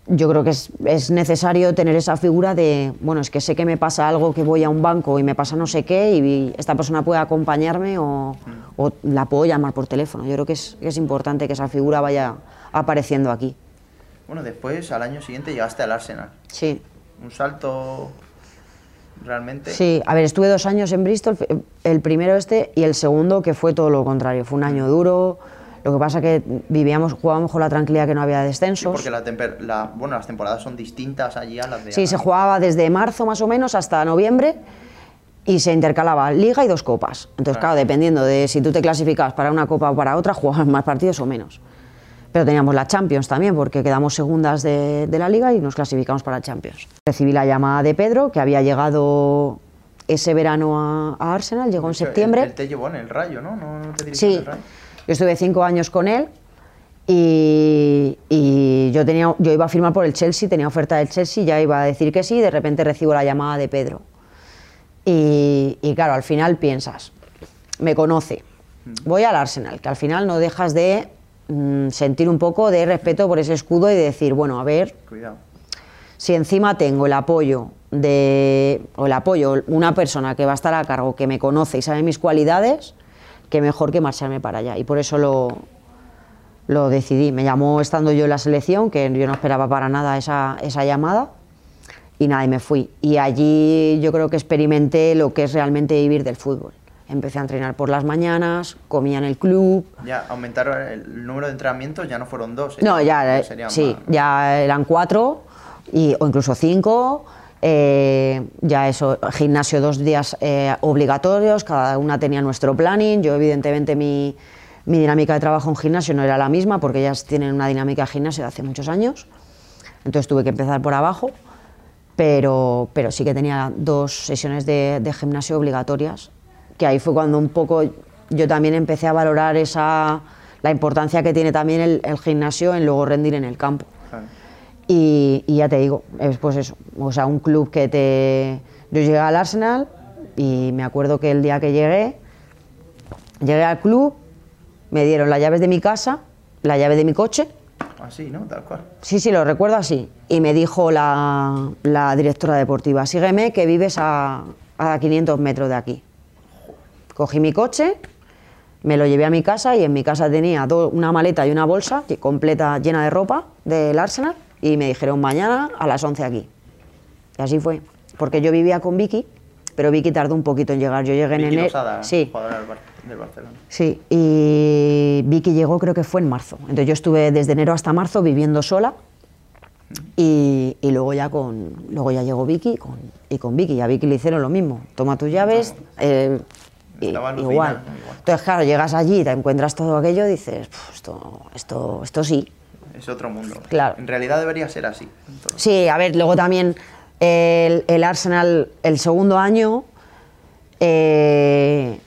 Yo creo que es, es necesario tener esa figura de, bueno, es que sé que me pasa algo, que voy a un banco y me pasa no sé qué y esta persona puede acompañarme o, o la puedo llamar por teléfono. Yo creo que es, que es importante que esa figura vaya apareciendo aquí. Bueno, después, al año siguiente, llegaste al Arsenal. Sí. Un salto realmente... Sí, a ver, estuve dos años en Bristol, el primero este y el segundo que fue todo lo contrario, fue un año duro, lo que pasa que vivíamos, jugábamos con la tranquilidad que no había Sí, descensos. porque la la- bueno, las temporadas son distintas allí a las de Sí, se jugaba desde marzo más o menos hasta noviembre y se intercalaba liga y dos copas. Entonces, Claro. claro, dependiendo de si tú te clasificabas para una copa o para otra, jugabas más partidos o menos. Pero teníamos la Champions también, porque quedamos segundas de, de la liga y nos clasificamos para Champions. Recibí la llamada de Pedro, que había llegado ese verano a, a Arsenal, llegó en hecho, él- septiembre. Él, te llevó en el Rayo, ¿no? ¿No, te Sí, el Rayo? Yo estuve cinco años con él y, y yo, tenía, yo iba a firmar por el Chelsea, tenía oferta del Chelsea, ya iba a decir que sí, y de repente recibo la llamada de Pedro. Y, y claro, al final piensas, me conoce, voy al Arsenal, que al final no dejas de mm, sentir un poco de respeto por ese escudo y de decir, bueno, a ver, Cuidado. si encima tengo el apoyo de o el apoyo una persona que va a estar a cargo que me conoce y sabe mis cualidades que mejor que marcharme para allá y por eso lo lo decidí me llamó estando yo en la selección que yo no esperaba para nada esa, esa llamada y nada y me fui y allí yo creo que experimenté lo que es realmente vivir del fútbol empecé a entrenar por las mañanas comía en el club Ya aumentaron el número de entrenamientos, ya no fueron dos. ¿eh? no, ya, eh, sí, más. ya eran cuatro y, o incluso cinco. Eh, ya eso, gimnasio dos días eh, obligatorios, cada una tenía nuestro planning. Yo, evidentemente, mi, mi dinámica de trabajo en gimnasio no era la misma porque ellas tienen una dinámica de gimnasio de hace muchos años. Entonces tuve que empezar por abajo, pero, pero sí que tenía dos sesiones de, de gimnasio obligatorias, que ahí fue cuando un poco yo también empecé a valorar esa, la importancia que tiene también el, el gimnasio en luego rendir en el campo. Y, y ya te digo, es pues eso, o sea, un club que te... Yo llegué al Arsenal y me acuerdo que el día que llegué, llegué al club, me dieron las llaves de mi casa, la llave de mi coche, Así, ¿no? Tal cual. sí, sí, lo recuerdo así, y me dijo la, la directora deportiva, sígueme que vives a, a 500 metros de aquí. Cogí mi coche, me lo llevé a mi casa y en mi casa tenía do- una maleta y una bolsa que- completa llena de ropa del Arsenal y me dijeron mañana a las 11 aquí. Y así fue, porque yo vivía con Vicky, pero Vicky tardó un poquito en llegar. Yo llegué en Vicky enero. Losada, Sí, jugadora del, Bar- del Barcelona. sí, y Vicky llegó creo que fue en marzo. Entonces yo estuve desde enero hasta marzo viviendo sola y, y luego ya con luego ya llegó Vicky con, y con Vicky y a Vicky le hicieron lo mismo. Toma tus llaves, eh, igual. igual. Entonces claro, llegas allí te encuentras todo aquello y dices, "Puf, esto, esto, esto sí. Es otro mundo. Claro. En realidad debería ser así. Entonces, Sí, a ver, luego también el, el Arsenal, el segundo año, eh,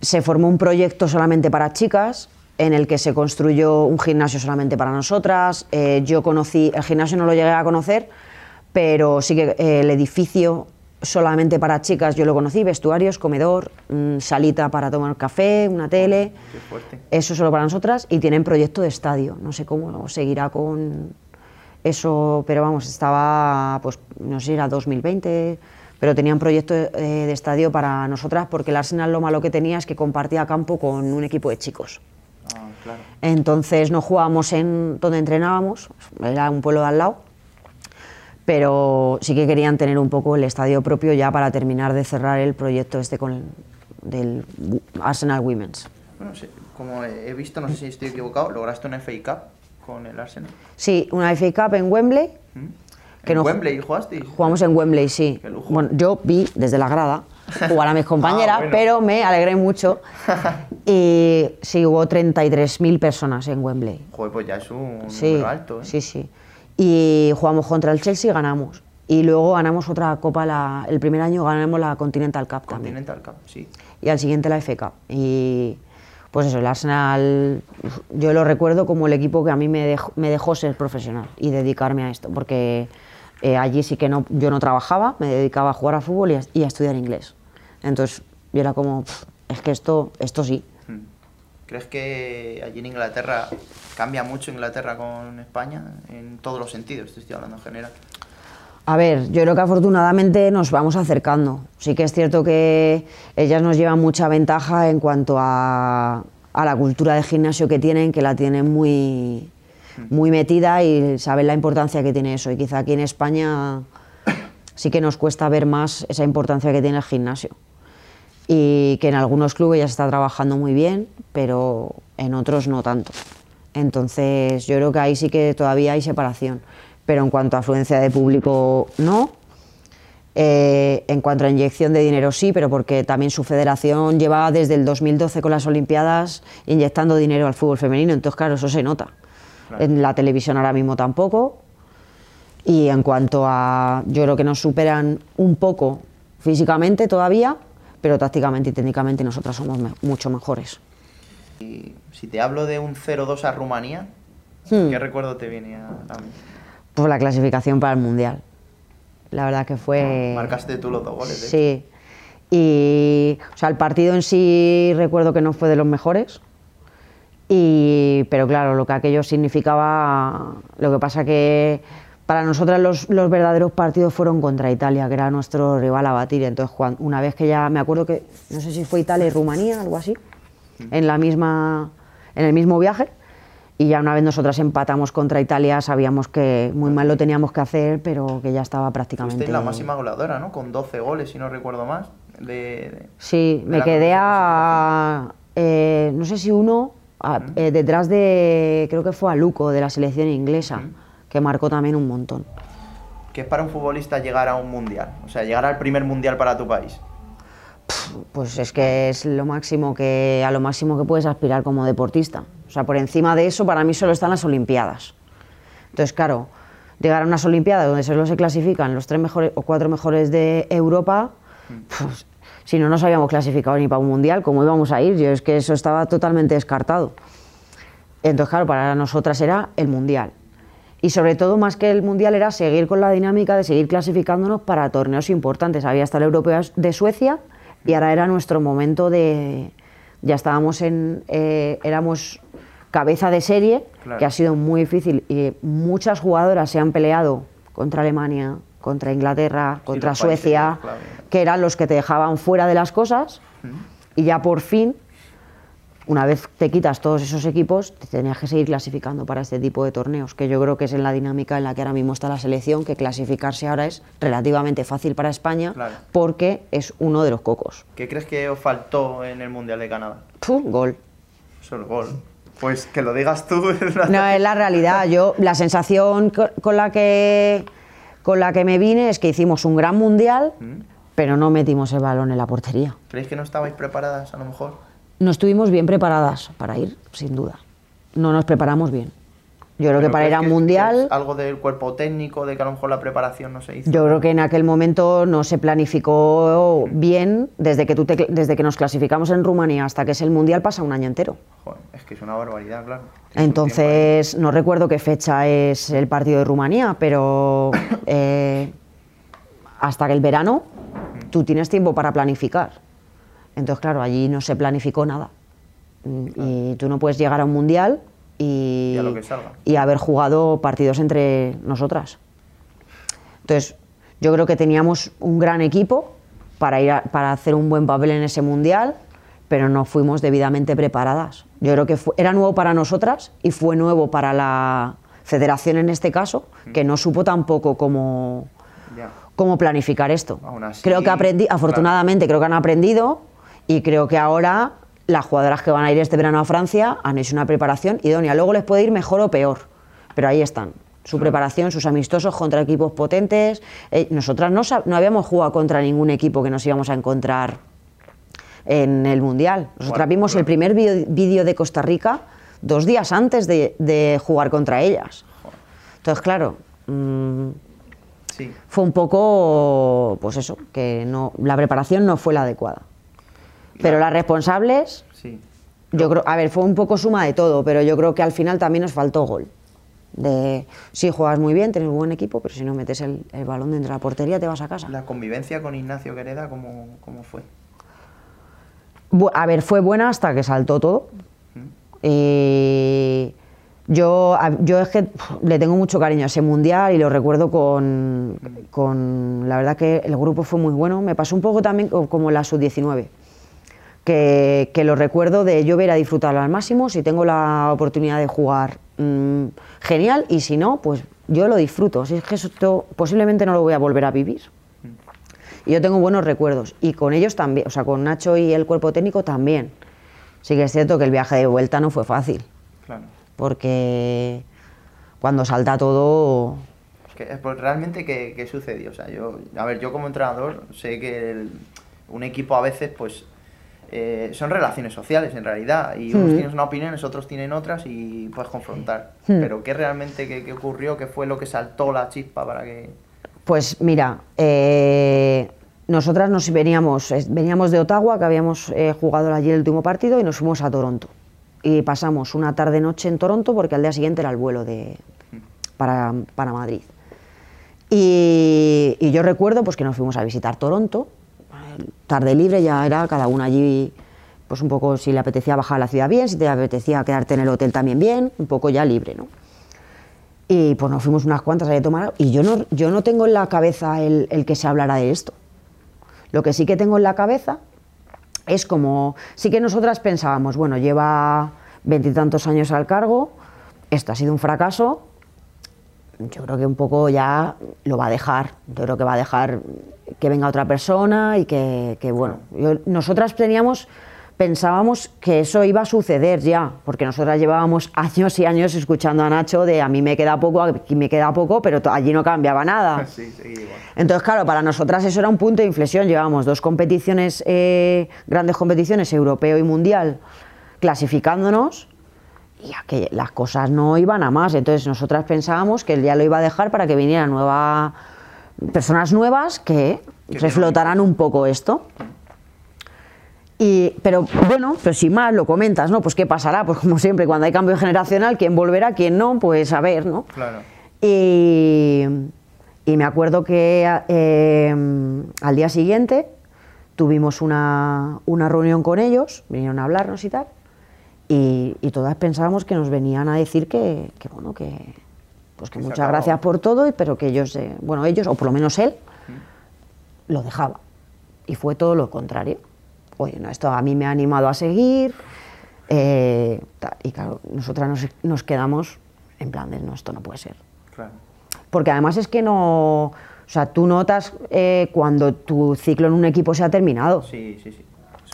se formó un proyecto solamente para chicas, en el que se construyó un gimnasio solamente para nosotras. Eh, yo conocí, el gimnasio no lo llegué a conocer, pero sí que eh, el edificio solamente para chicas yo lo conocí, vestuarios, comedor, mm, salita para tomar café, una tele. Qué fuerte. Eso solo para nosotras y tienen proyecto de estadio. No sé cómo seguirá con eso, pero vamos, estaba, pues no sé, era 2020, pero tenían proyecto de, de estadio para nosotras porque el Arsenal lo malo que tenía es que compartía campo con un equipo de chicos. Ah, claro. Entonces no jugábamos en donde entrenábamos, era un pueblo de al lado, pero sí que querían tener un poco el estadio propio ya para terminar de cerrar el proyecto este con el, del Arsenal Women's. Bueno, sí, como he visto, no sé si estoy equivocado, lograste una FA Cup con el Arsenal. Sí, una FA Cup en Wembley. ¿Mm? Que ¿En no- Wembley jugaste? Jugamos en Wembley, sí. Qué lujo. Bueno, yo vi desde la grada jugar a mis compañeras, Ah, bueno. pero me alegré mucho. y sí, hubo 33.000 personas en Wembley. Joder, pues ya es un Sí, número alto, ¿eh? sí, sí. Y jugamos contra el Chelsea y ganamos. Y luego ganamos otra copa, la- el primer año ganamos la Continental Cup también. Continental Cup, sí. Y al siguiente la FA Cup. Y pues eso, el Arsenal, yo lo recuerdo como el equipo que a mí me dejó, me dejó ser profesional y dedicarme a esto, porque eh, allí sí que no, yo no trabajaba, me dedicaba a jugar a fútbol y a, y a estudiar inglés. Entonces yo era como, "Pff, es que esto, esto sí. Mm. ¿Crees que allí en Inglaterra cambia mucho Inglaterra con España en todos los sentidos? Te estoy hablando en general. A ver, yo creo que afortunadamente nos vamos acercando. Sí que es cierto que ellas nos llevan mucha ventaja en cuanto a, a la cultura de gimnasio que tienen, que la tienen muy, muy metida y saben la importancia que tiene eso. Y quizá aquí en España sí que nos cuesta ver más esa importancia que tiene el gimnasio. Y que en algunos clubes ya se está trabajando muy bien, pero en otros no tanto. Entonces yo creo que ahí sí que todavía hay separación. Pero en cuanto a afluencia de público, no. Eh, en cuanto a inyección de dinero, sí, pero porque también su federación lleva desde el 2012 con las Olimpiadas inyectando dinero al fútbol femenino. Entonces, claro, eso se nota. Claro. En la televisión ahora mismo tampoco. Y en cuanto a, yo creo que nos superan un poco físicamente todavía, pero tácticamente y técnicamente nosotras somos me- mucho mejores. Y si te hablo de un 0-2 a Rumanía, Hmm. ¿qué recuerdo te viene a la mente? Pues la clasificación para el Mundial. La verdad que fue... Marcaste tú los dos goles, de Sí. Y, o sea, el partido en sí recuerdo que no fue de los mejores. Y, pero claro, lo que aquello significaba, lo que pasa que para nosotras los, los, verdaderos partidos fueron contra Italia, que era nuestro rival a batir. Entonces, una vez que ya, me acuerdo que, no sé si fue Italia y Rumanía, algo así, en, la misma, en el mismo viaje, y ya una vez nosotras empatamos contra Italia, sabíamos que muy mal lo teníamos que hacer, pero que ya estaba prácticamente... Fuiste la máxima goleadora, ¿no? Con 12 goles, si no recuerdo más. De, sí, me quedé a... Eh, no sé si uno, eh, detrás de, creo que fue a Luco, de la selección inglesa, que marcó también un montón. ¿Qué es para un futbolista llegar a un mundial? O sea, llegar al primer mundial para tu país. Pues es que es lo máximo que, a lo máximo que puedes aspirar como deportista. O sea, por encima de eso, para mí solo están las Olimpiadas. Entonces, claro, llegar a unas Olimpiadas donde solo se clasifican los tres mejores o cuatro mejores de Europa, pues, si no nos habíamos clasificado ni para un mundial, ¿cómo íbamos a ir? Yo es que eso estaba totalmente descartado. Entonces, claro, para nosotras era el mundial. Y sobre todo, más que el mundial, era seguir con la dinámica de seguir clasificándonos para torneos importantes. Había hasta el europeo de Suecia y ahora era nuestro momento de. Ya estábamos en. Eh, éramos cabeza de serie, que ha sido muy difícil y muchas jugadoras se han peleado contra Alemania, contra Inglaterra, contra Suecia, que eran los que te dejaban fuera de las cosas y ya por fin, una vez te quitas todos esos equipos, te tenías que seguir clasificando para este tipo de torneos, que yo creo que es en la dinámica en la que ahora mismo está la selección, que clasificarse ahora es relativamente fácil para España porque es uno de los cocos. ¿Qué crees que os faltó en el Mundial de Canadá? gol. Solo gol. Pues que lo digas tú. No, es la realidad. Yo, la sensación con la que, con la que me vine es que hicimos un gran mundial, mm. pero no metimos el balón en la portería. ¿Creéis que no estabais preparadas a lo mejor? No estuvimos bien preparadas para ir, sin duda. No nos preparamos bien. Yo creo que para ir a un mundial. algo del cuerpo técnico, de que a lo mejor la preparación no se hizo. Yo creo que en aquel momento no se planificó bien. Desde que, tú desde que nos clasificamos en Rumanía hasta que es el mundial pasa un año entero. Joder, es que es una barbaridad, claro. Entonces, no recuerdo qué fecha es el partido de Rumanía, pero eh, hasta que el verano tú tienes tiempo para planificar. Entonces, claro, allí no se planificó nada. Y tú no puedes llegar a un mundial y, haber jugado partidos entre nosotras. Entonces, yo creo que teníamos un gran equipo para, ir para hacer un buen papel en ese mundial, pero no fuimos debidamente preparadas. Yo creo que era nuevo para nosotras y fue nuevo para la federación en este caso, mm. que no supo tampoco cómo, cómo planificar esto. creo que aprendí, afortunadamente creo que han aprendido y creo que ahora las jugadoras que van a ir este verano a Francia han hecho una preparación idónea. Luego les puede ir mejor o peor, pero ahí están. Su preparación, sus amistosos contra equipos potentes. Eh, nosotras no, no habíamos jugado contra ningún equipo que nos íbamos a encontrar en el Mundial. Nosotras vimos el primer vídeo de Costa Rica dos días antes de, jugar contra ellas. Entonces, claro, mm, fue un poco, pues eso, que no, la preparación no fue la adecuada. Pero las responsables, sí. yo creo, a ver, fue un poco suma de todo, pero yo creo que al final también nos faltó gol. De sí, juegas muy bien, tienes un buen equipo, pero si no metes el, balón dentro de la portería te vas a casa. ¿La convivencia con Ignacio Quereda cómo, cómo fue? a ver, fue buena hasta que saltó todo. Y yo, yo es que le tengo mucho cariño a ese mundial y lo recuerdo con, con, La verdad que el grupo fue muy bueno. Me pasó un poco también como la sub-19 que, lo recuerdo de yo ver a disfrutarlo al máximo, si tengo la oportunidad de jugar, mm, genial, y si no, pues yo lo disfruto, si es que esto posiblemente no lo voy a volver a vivir. Y yo tengo buenos recuerdos, y con ellos también, o sea, con Nacho y el cuerpo técnico también. Sí que es cierto que el viaje de vuelta no fue fácil, claro. porque cuando salta todo... pues realmente, ¿qué, ¿qué, sucedió? O sea, yo, a ver, yo como entrenador sé que un equipo a veces, pues eh, son relaciones sociales en realidad y unos hmm. tienen una opinión, otros tienen otras y puedes confrontar. Hmm. Pero ¿qué realmente qué, ocurrió? ¿Qué fue lo que saltó la chispa para que...? Pues mira, eh, nosotras nos veníamos, veníamos de Ottawa, que habíamos eh, jugado allí el último partido y nos fuimos a Toronto. Y pasamos una tarde-noche en Toronto porque al día siguiente era el vuelo de, para, Madrid. Y, y, yo recuerdo pues, que nos fuimos a visitar Toronto tarde libre ya era cada uno allí, pues un poco si le apetecía bajar a la ciudad bien, si te apetecía quedarte en el hotel también bien, un poco ya libre, ¿no? Y pues nos fuimos unas cuantas a tomar y yo no, yo no tengo en la cabeza el, el que se hablara de esto. Lo que sí que tengo en la cabeza es como, sí que nosotras pensábamos, bueno, lleva veintitantos años al cargo, esto ha sido un fracaso, yo creo que un poco ya lo va a dejar, yo creo que va a dejar que venga otra persona y que, que bueno, yo- nosotras teníamos, pensábamos que eso iba a suceder ya, porque nosotras llevábamos años y años escuchando a Nacho de a mí me queda poco, aquí me queda poco, pero allí no cambiaba nada. Sí, sí, igual. Entonces, claro, para nosotras eso era un punto de inflexión. Llevábamos dos competiciones, eh, grandes competiciones, europeo y mundial, clasificándonos y que las cosas no iban a más. Entonces, nosotras pensábamos que él ya lo iba a dejar para que vinieran nueva, personas nuevas que reflotaran un poco esto. Y, pero bueno, pero sin más lo comentas, ¿no? Pues qué pasará, pues como siempre, cuando hay cambio generacional, quién volverá, quién no, pues a ver, ¿no? Claro. Y, y me acuerdo que eh, al día siguiente tuvimos una, una reunión con ellos, vinieron a hablarnos y tal, y, y todas pensábamos que nos venían a decir que, que, bueno, que, pues que muchas acabó. gracias por todo, pero que ellos, eh, bueno, ellos, o por lo menos él, lo dejaba. Y fue todo lo contrario. Oye, no, esto a mí me ha animado a seguir. eh, y claro, nosotras nos, nos quedamos en plan de, no, esto no puede ser. Claro. Porque además es que no. O sea, tú notas eh, cuando tu ciclo en un equipo se ha terminado. Sí, sí, sí.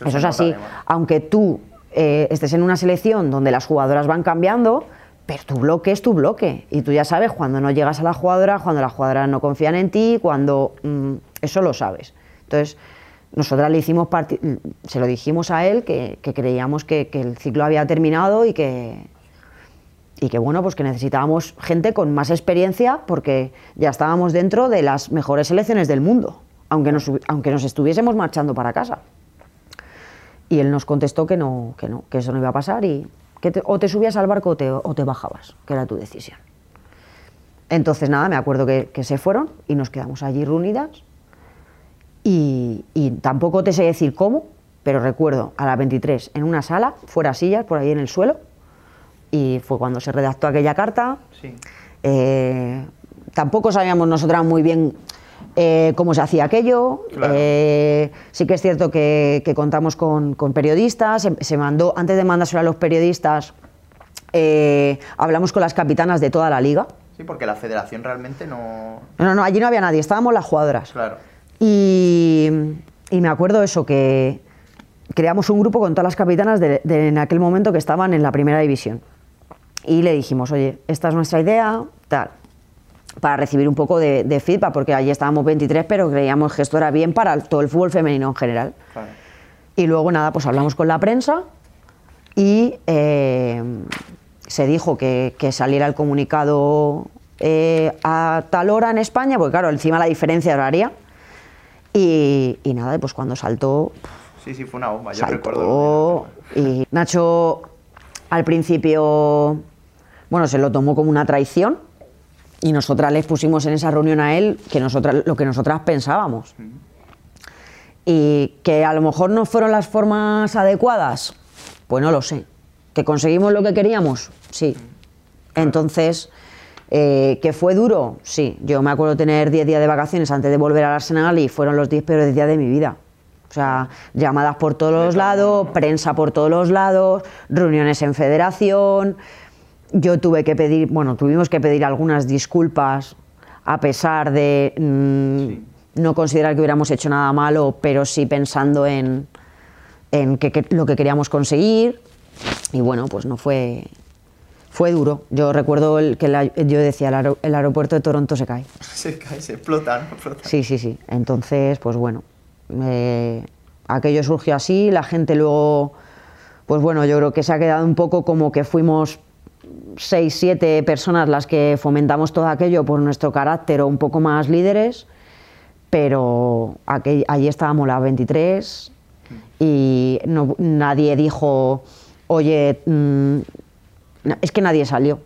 Eso es así. además. Aunque tú eh, estés en una selección donde las jugadoras van cambiando, pero tu bloque es tu bloque. Y tú ya sabes cuando no llegas a la jugadora, cuando las jugadoras no confían en ti, cuando. mm, eso lo sabes. Entonces, nosotras le hicimos parti- se lo dijimos a él que, creíamos que, que el ciclo había terminado y que, y que bueno, pues que necesitábamos gente con más experiencia porque ya estábamos dentro de las mejores selecciones del mundo, aunque nos, aunque nos estuviésemos marchando para casa. Y él nos contestó que no, que no, que eso no iba a pasar y que te- o te subías al barco o te, o te bajabas, que era tu decisión. Entonces nada, me acuerdo que, que se fueron y nos quedamos allí reunidas y, y tampoco te sé decir cómo, pero recuerdo a las 23 en una sala, fuera sillas, por ahí en el suelo, y fue cuando se redactó aquella carta. Sí. Eh, tampoco sabíamos nosotras muy bien eh, cómo se hacía aquello. Claro. Eh, sí que es cierto que, que contamos con, con periodistas. Se, se mandó, antes de mandárselo a los periodistas, eh, hablamos con las capitanas de toda la liga. Sí, porque la federación realmente no. No, no, allí no había nadie, estábamos las jugadoras. Claro. Y, y me acuerdo eso, que creamos un grupo con todas las capitanas de, de en aquel momento que estaban en la primera división. Y le dijimos, oye, esta es nuestra idea, tal, para recibir un poco de, de feedback, porque allí estábamos 23, pero creíamos que esto era bien para todo el fútbol femenino en general. Claro. Y luego nada, pues hablamos con la prensa y eh, se dijo que, que saliera el comunicado eh, a tal hora en España, porque claro, encima la diferencia horaria. Y, y nada, pues cuando saltó, Sí, sí, fue una bomba. Yo recuerdo. saltó. Y Nacho al principio, bueno, se lo tomó como una traición. Y nosotras les pusimos en esa reunión a él que nosotras, lo que nosotras pensábamos. Y que a lo mejor no fueron las formas adecuadas, pues no lo sé. ¿Que conseguimos lo que queríamos? Sí. Entonces, eh, ¿que fue duro? Sí. Yo me acuerdo tener 10 días de vacaciones antes de volver al Arsenal y fueron los 10 peores días de mi vida. O sea, llamadas por todos los lados, prensa por todos los lados, reuniones en federación. Yo tuve que pedir, bueno, tuvimos que pedir algunas disculpas a pesar de mm, no considerar que hubiéramos hecho nada malo, pero sí pensando en, en que- que- lo que queríamos conseguir. Y bueno, pues no fue, fue duro. Yo recuerdo el, que la- yo decía, el, aero- el aeropuerto de Toronto se cae. Se cae, se explota, ¿no? Explota. Sí, sí, sí. Entonces, pues bueno, eh, aquello surgió así, la gente luego, pues bueno, yo creo que se ha quedado un poco como que fuimos seis, siete personas las que fomentamos todo aquello por nuestro carácter o un poco más líderes, pero aquel- allí estábamos las 23 y no- nadie dijo, oye, mm, es que nadie salió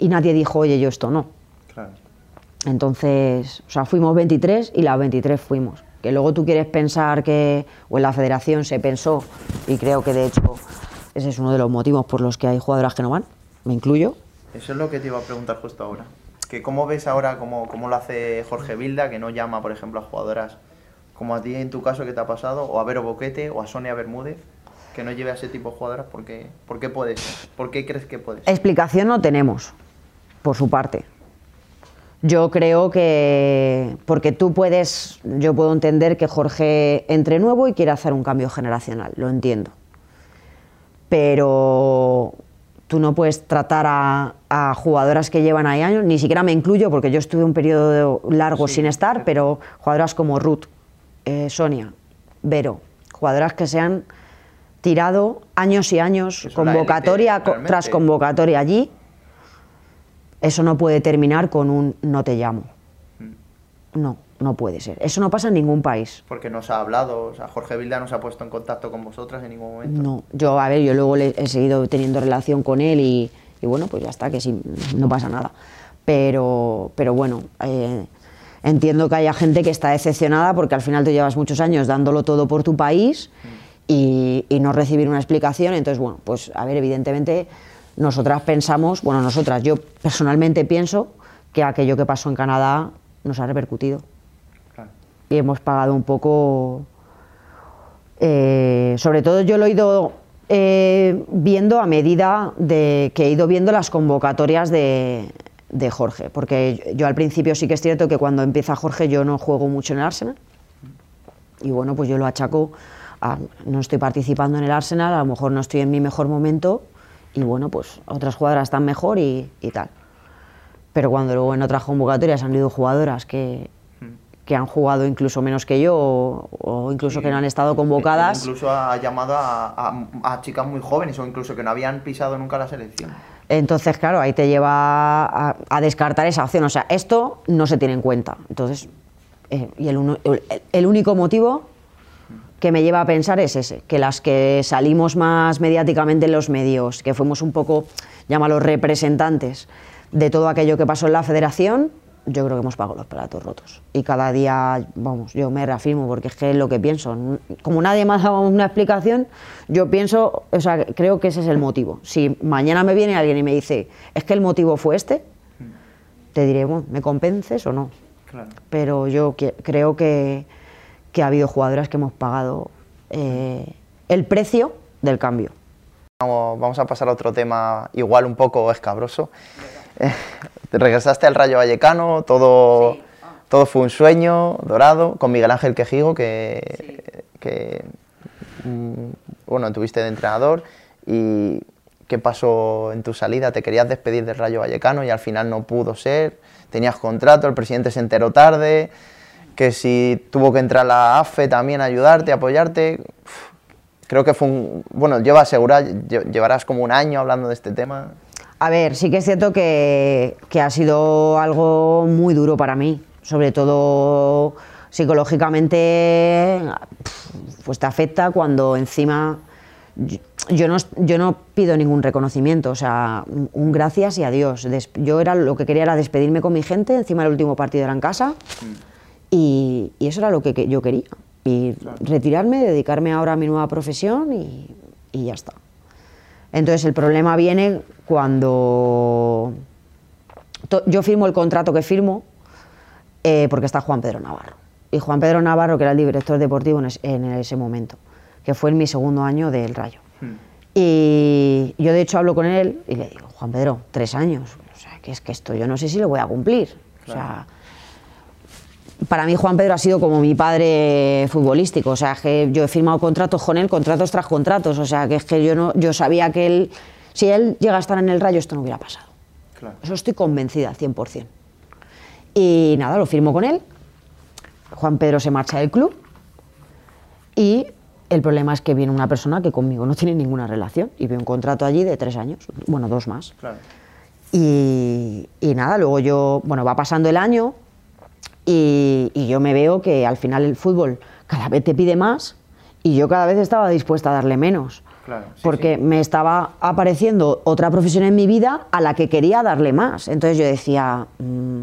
y nadie dijo, oye, yo esto no. Claro. Entonces, o sea, fuimos 23 y las 23 fuimos. Que luego tú quieres pensar que, o en la federación se pensó, y creo que de hecho ese es uno de los motivos por los que hay jugadoras que no van, me incluyo. Eso es lo que te iba a preguntar justo ahora. Que ¿Cómo ves ahora cómo, cómo lo hace Jorge Vilda, que no llama, por ejemplo, a jugadoras como a ti en tu caso que te ha pasado, o a Vero Boquete, o a Sonia Bermúdez, que no lleve a ese tipo de jugadoras? ¿Por qué, por qué puede ser? ¿Por qué crees que puede ser? Explicación no tenemos, por su parte. Yo creo que, porque tú puedes, yo puedo entender que Jorge entre nuevo y quiere hacer un cambio generacional, lo entiendo. Pero tú no puedes tratar a, a jugadoras que llevan ahí años, ni siquiera me incluyo porque yo estuve un periodo largo Sí, sin estar, pero jugadoras como Ruth, eh, Sonia, Vero, jugadoras que se han tirado años y años, convocatoria élite, tras convocatoria allí, eso no puede terminar con un no te llamo. Mm. No, no puede ser. Eso no pasa en ningún país. Porque nos ha hablado, o sea, Jorge Vilda no se ha puesto en contacto con vosotras en ningún momento. No, yo, a ver, yo luego le- he seguido teniendo relación con él y, y bueno, pues ya está, que sí, no pasa nada. Pero, pero bueno, eh, entiendo que haya gente que está decepcionada porque al final te llevas muchos años dándolo todo por tu país y, y no recibir una explicación. Entonces, bueno, pues a ver, evidentemente nosotras pensamos, bueno, nosotras, yo personalmente pienso que aquello que pasó en Canadá nos ha repercutido Hemos pagado un poco. eh, sobre todo yo lo he ido eh, viendo a medida de que he ido viendo las convocatorias de, de Jorge, porque yo al principio sí que es cierto que cuando empieza Jorge yo no juego mucho en el Arsenal y bueno, pues yo lo achaco a no estoy participando en el Arsenal, a lo mejor no estoy en mi mejor momento y bueno, pues otras jugadoras están mejor y, y tal. Pero cuando luego en otras convocatorias han ido jugadoras que, que han jugado incluso menos que yo o, o incluso que no han estado convocadas, Incluso ha llamado a, a- a chicas muy jóvenes o incluso que no habían pisado nunca la selección. entonces claro, ahí te lleva a, a descartar esa opción. O sea, esto no se tiene en cuenta. Entonces, eh, y el, uno- el- el único motivo que me lleva a pensar es ese, que las que salimos más mediáticamente en los medios, que fuimos un poco, llámalo representantes de todo aquello que pasó en la federación, yo creo que hemos pagado los platos rotos. Y cada día, vamos, yo me reafirmo porque es que es lo que pienso. Como nadie me ha dado una explicación, yo pienso, o sea, creo que ese es el motivo. Si mañana me viene alguien y me dice, es que el motivo fue este, te diré, bueno, ¿me convences o no? Claro. pero yo que- creo que, que ha habido jugadoras que hemos pagado eh, el precio del cambio. Vamos, vamos a pasar a otro tema igual un poco escabroso. Eh, te regresaste al Rayo Vallecano, todo, todo fue un sueño dorado, con Miguel Ángel Quejigo, que, que, mm, bueno, tuviste de entrenador. ¿Y qué pasó en tu salida? ¿Te querías despedir del Rayo Vallecano y al final no pudo ser? ¿Tenías contrato? ¿El presidente se enteró tarde? ¿Que si tuvo que entrar la AFE también a ayudarte, a apoyarte? Creo que fue un... Bueno, lleva asegurar, lle- llevarás como un año hablando de este tema. A ver, sí que es cierto que, que ha sido algo muy duro para mí, sobre todo psicológicamente, pues te afecta cuando encima yo, no, yo no pido ningún reconocimiento, o sea, un, gracias y adiós. Yo era lo que quería era despedirme con mi gente, encima el último partido era en casa y, y eso era lo que, que yo quería. Y retirarme, dedicarme ahora a mi nueva profesión y, y ya está. Entonces el problema viene cuando yo firmo el contrato que firmo eh, porque está Juan Pedro Navarro. Y Juan Pedro Navarro, que era el director deportivo en, es- en ese momento, que fue en mi segundo año del Rayo. Y yo de hecho hablo con él y le digo, Juan Pedro, tres años. O sea, que es que esto yo no sé si lo voy a cumplir. O sea, para mí Juan Pedro ha sido como mi padre futbolístico, o sea, que yo he firmado contratos con él, contratos tras contratos, o sea, que es que yo no yo sabía que él si él llega a estar en el Rayo esto no hubiera pasado. Claro. Eso estoy convencida 100%. Y nada, lo firmo con él. Juan Pedro se marcha del club y el problema es que viene una persona que conmigo no tiene ninguna relación y ve un contrato allí de tres años, bueno, dos más. Claro. Y, y nada, luego yo, bueno, va pasando el año y, y yo me veo que al final el fútbol cada vez te pide más y yo cada vez estaba dispuesta a darle menos. Claro, sí, porque sí. me estaba apareciendo otra profesión en mi vida a la que quería darle más. Entonces yo decía, mm,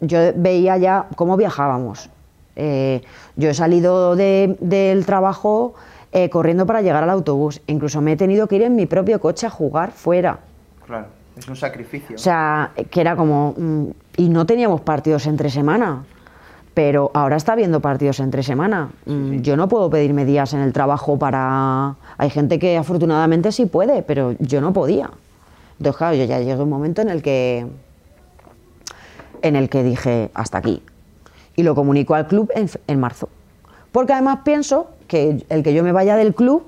yo veía ya cómo viajábamos. Eh, yo he salido de- del trabajo eh, corriendo para llegar al autobús. Incluso me he tenido que ir en mi propio coche a jugar fuera. Claro, es un sacrificio. O sea, que era como... mm, y no teníamos partidos entre semana. Pero ahora está habiendo partidos entre semana. Mm, Yo no puedo pedirme días en el trabajo para... Hay gente que afortunadamente sí puede, pero yo no podía. Entonces, claro, yo ya llegué a un momento en el que... En el que dije, hasta aquí. Y lo comunico al club en, en marzo. Porque además pienso que el que yo me vaya del club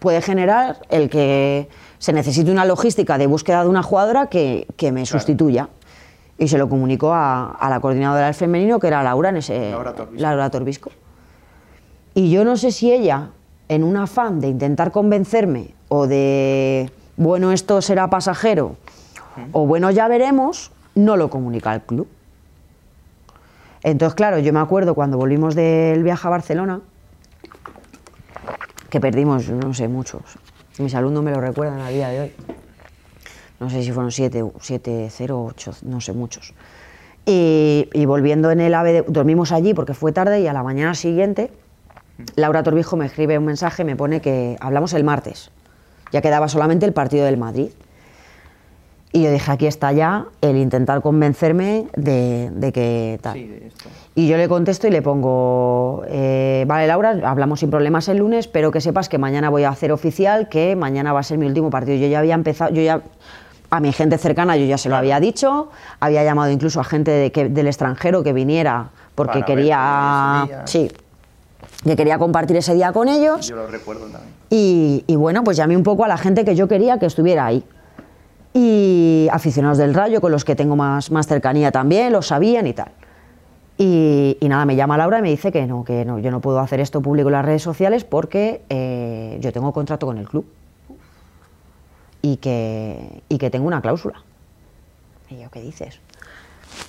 puede generar el que se necesite una logística de búsqueda de una jugadora que, que me sustituya. Y se lo comunicó a, a la coordinadora del femenino, que era Laura, en ese, Laura Torbisco. Laura Torbisco. Y yo no sé si ella, en un afán de intentar convencerme o de, bueno, esto será pasajero, o bueno, ya veremos, no lo comunica al club. Entonces, claro, yo me acuerdo cuando volvimos del viaje a Barcelona, que perdimos, no sé, muchos. Mis alumnos me lo recuerdan a día de hoy. No sé si fueron 7, 7, 0, 8, no sé, muchos. Y, y volviendo en el AVE, de- dormimos allí porque fue tarde y a la mañana siguiente, Laura Torbijo me escribe un mensaje, me pone que hablamos el martes. Ya quedaba solamente el partido del Madrid. Y yo dije, aquí está ya el intentar convencerme de, de que tal. Sí, de esto. Y yo le contesto y le pongo, eh, vale Laura, hablamos sin problemas el lunes, pero que sepas que mañana voy a hacer oficial, que mañana va a ser mi último partido. Yo ya había empezado, yo ya, a mi gente cercana yo ya se lo había dicho, había llamado incluso a gente de que- del extranjero que viniera porque Para quería, sí, que quería compartir ese día con ellos. Yo lo recuerdo también. Y, y bueno, pues llamé un poco a la gente que yo quería que estuviera ahí. Y aficionados del Rayo, con los que tengo más, más cercanía también, lo sabían y tal. Y, y nada, me llama Laura y me dice que no, que no, yo no puedo hacer esto público en las redes sociales porque eh, yo tengo contrato con el club. Y que, y que tengo una cláusula. Y yo, ¿qué dices?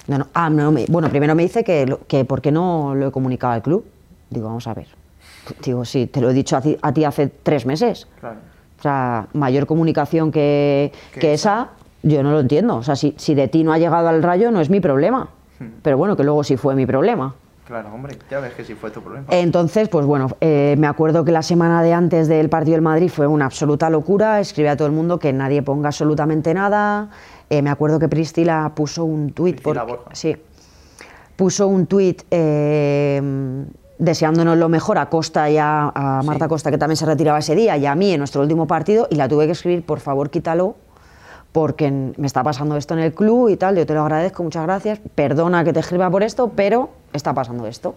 No, no, ah, no, me- bueno, primero me dice que, lo- que por qué no lo he comunicado al club. Digo, vamos a ver. Digo, sí, te lo he dicho a ti, a ti hace tres meses. Claro. O sea, mayor comunicación que, Que que esa, yo no lo entiendo. O sea, si, si de ti no ha llegado al rayo, no es mi problema. Hmm. Pero bueno, que luego sí fue mi problema. Claro, hombre, ya ves que sí fue tu problema. Entonces, pues bueno, eh, me acuerdo que la semana de antes del partido del Madrid fue una absoluta locura. Escribí a todo el mundo que nadie ponga absolutamente nada. Eh, me acuerdo que Priscila puso un tuit. Sí. Puso un tuit eh, deseándonos lo mejor a Costa y a, a Marta Sí. Costa, que también se retiraba ese día, y a mí en nuestro último partido, y la tuve que escribir, por favor, quítalo, porque me está pasando esto en el club y tal, yo te lo agradezco, muchas gracias, perdona que te escriba por esto, pero está pasando esto.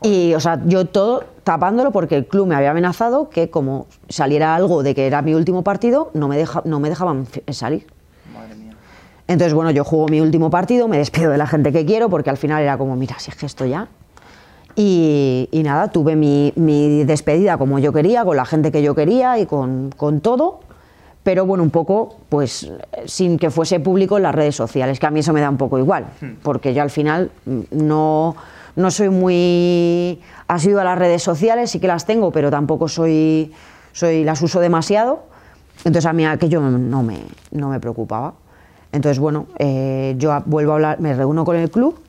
Y, o sea, yo todo tapándolo porque el club me había amenazado que como saliera algo de que era mi último partido, no me, deja, no me dejaban fi- salir. Madre mía. Entonces, bueno, yo juego mi último partido, me despido de la gente que quiero, porque al final era como, mira, si es que esto ya. Y, y nada, tuve mi, mi despedida como yo quería, con la gente que yo quería y con, con todo, pero bueno, un poco, pues, sin que fuese público en las redes sociales, que a mí eso me da un poco igual, porque yo al final mm, no, no soy muy asiduo a las redes sociales, sí que las tengo, pero tampoco soy, soy las uso demasiado. Entonces a mí aquello no me, no me preocupaba. Entonces, bueno, eh, yo vuelvo a hablar, me reúno con el club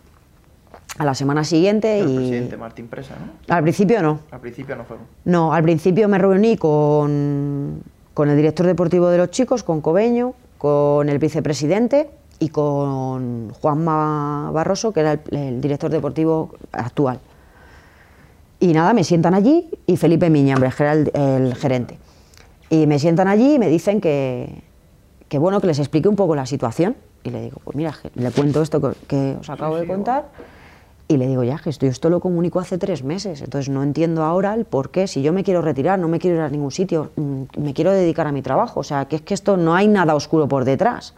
a la semana siguiente El y... presidente Martín Presa, ¿no? Al principio no. Al principio no fue. No, al principio me reuní con, con el director deportivo de los chicos, con Cobeño, con el vicepresidente y con Juanma Barroso, que era el, el director deportivo actual. Y nada, me sientan allí y Felipe Miñambres, que era el, el gerente. Y me sientan allí y me dicen que, que, bueno, que les explique un poco la situación. Y le digo, pues mira, le cuento esto que, que os acabo de contar. Y le digo, ya, que esto, yo esto lo comunico hace tres meses, entonces no entiendo ahora el por qué, si yo me quiero retirar, no me quiero ir a ningún sitio, mm, me quiero dedicar a mi trabajo, o sea, que es que esto no hay nada oscuro por detrás.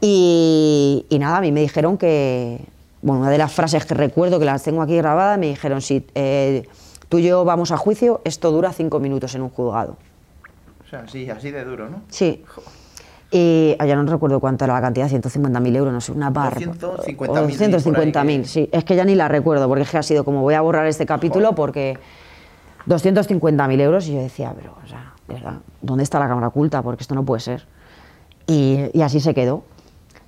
Y, y nada, a mí me dijeron que, bueno, una de las frases que recuerdo, que las tengo aquí grabadas, me dijeron, si eh, tú y yo vamos a juicio, esto dura cinco minutos en un juzgado. O sea, sí, así de duro, ¿no? Sí. Y ah, ya no recuerdo cuánto era la cantidad, 150.000 euros, no sé, una barra. 250.000 O por ahí 250.000, que- sí. Es que ya ni la recuerdo, porque es que ha sido como voy a borrar este capítulo porque 250.000 euros y yo decía, pero, o sea, de verdad, ¿dónde está la cámara oculta? Porque esto no puede ser. Y, y así se quedó.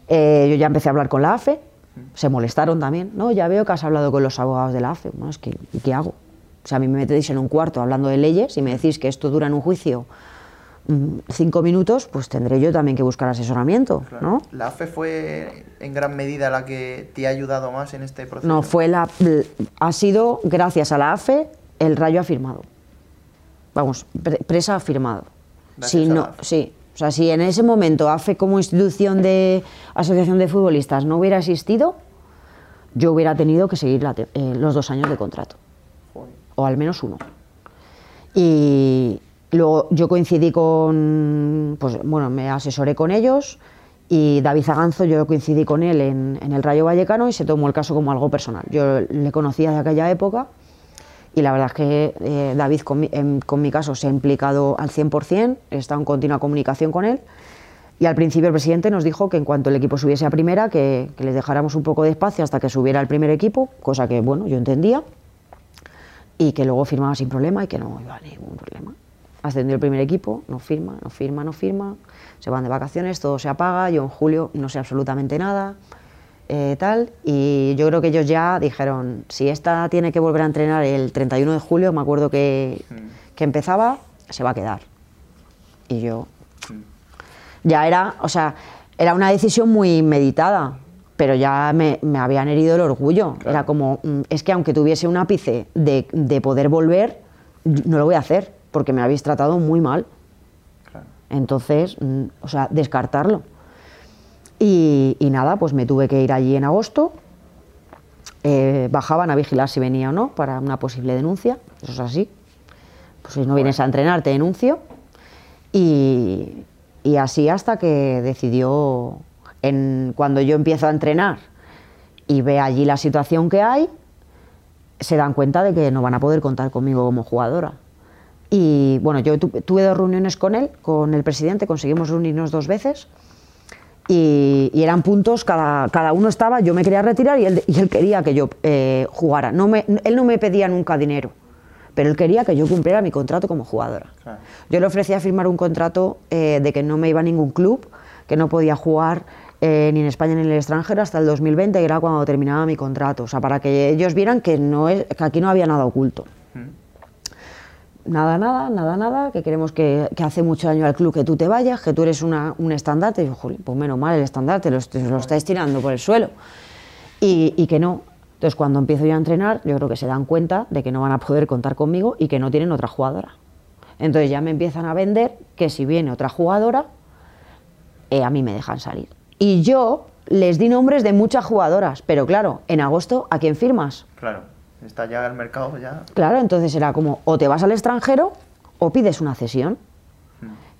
Eh, yo ya empecé a hablar con la AFE Se molestaron también. No, ya veo que has hablado con los abogados de la AFE. Bueno, es que, ¿y qué hago? O sea, a mí me metéis en un cuarto hablando de leyes y me decís que esto dura en un juicio cinco minutos, pues tendré yo también que buscar asesoramiento, Claro. ¿no? ¿La AFE fue en gran medida la que te ha ayudado más en este proceso? No, fue la, ha sido gracias a la AFE el Rayo ha firmado. Vamos, pre- presa ha firmado. Si no, sí, o sea, si en ese momento AFE como institución de asociación de futbolistas no hubiera existido, yo hubiera tenido que seguir la te- eh, los dos años de contrato Joder. o al menos uno. Y luego yo coincidí con, pues bueno, me asesoré con ellos y David Zaganzo, yo coincidí con él en, el Rayo Vallecano y se tomó el caso como algo personal. Yo le conocía de aquella época y la verdad es que eh, David con mi, en- con mi caso se ha implicado al 100%, he estado en continua comunicación con él y al principio el presidente nos dijo que en cuanto el equipo subiese a primera, que, que les dejáramos un poco de espacio hasta que subiera el primer equipo, cosa que bueno, yo entendía y que luego firmaba sin problema y que no iba a ningún problema. Ascendió el primer equipo, no firma, no firma, no firma, se van de vacaciones, todo se apaga, yo en julio no sé absolutamente nada, eh, tal, y yo creo que ellos ya dijeron, si esta tiene que volver a entrenar el 31 de julio, me acuerdo que, que empezaba, se va a quedar. Y yo, ya era, o sea, era una decisión muy meditada, pero ya me, me habían herido el orgullo. Era como, mm, es que aunque tuviese un ápice de, de poder volver, no lo voy a hacer, porque me habéis tratado muy mal. Claro. Entonces, mm, o sea, descartarlo. Y, y nada, pues me tuve que ir allí en agosto. Eh, bajaban a vigilar si venía o no para una posible denuncia. Eso es así. Pues si no vienes a entrenar, te denuncio. Y, y así hasta que decidió, en, cuando yo empiezo a entrenar y ve allí la situación que hay, se dan cuenta de que no van a poder contar conmigo como jugadora. Y bueno, yo tu- tuve dos reuniones con él, con el presidente, conseguimos reunirnos dos veces. Y, y eran puntos, cada, cada uno estaba, yo me quería retirar y él, y él quería que yo eh, jugara. No me, él no me pedía nunca dinero, pero él quería que yo cumpliera mi contrato como jugadora. Claro. Yo le ofrecía firmar un contrato eh, de que no me iba a ningún club, que no podía jugar eh, ni en España ni en el extranjero hasta el 2020, que era cuando terminaba mi contrato. O sea, para que ellos vieran que, no es, que aquí no había nada oculto. Nada, nada, nada, nada, que queremos que, hace mucho daño al club que tú te vayas, que tú eres una, un estandarte. Y yo, "Jolín, pues menos mal el estandarte, lo, lo estáis tirando por el suelo. Y, y que no. Entonces, cuando empiezo yo a entrenar, yo creo que se dan cuenta de que no van a poder contar conmigo y que no tienen otra jugadora. Entonces ya me empiezan a vender que si viene otra jugadora, eh, a mí me dejan salir. Y yo les di nombres de muchas jugadoras, pero claro, en agosto, ¿a quién firmas? Claro. Está ya el mercado ya. Claro, entonces era como, o te vas al extranjero o pides una cesión.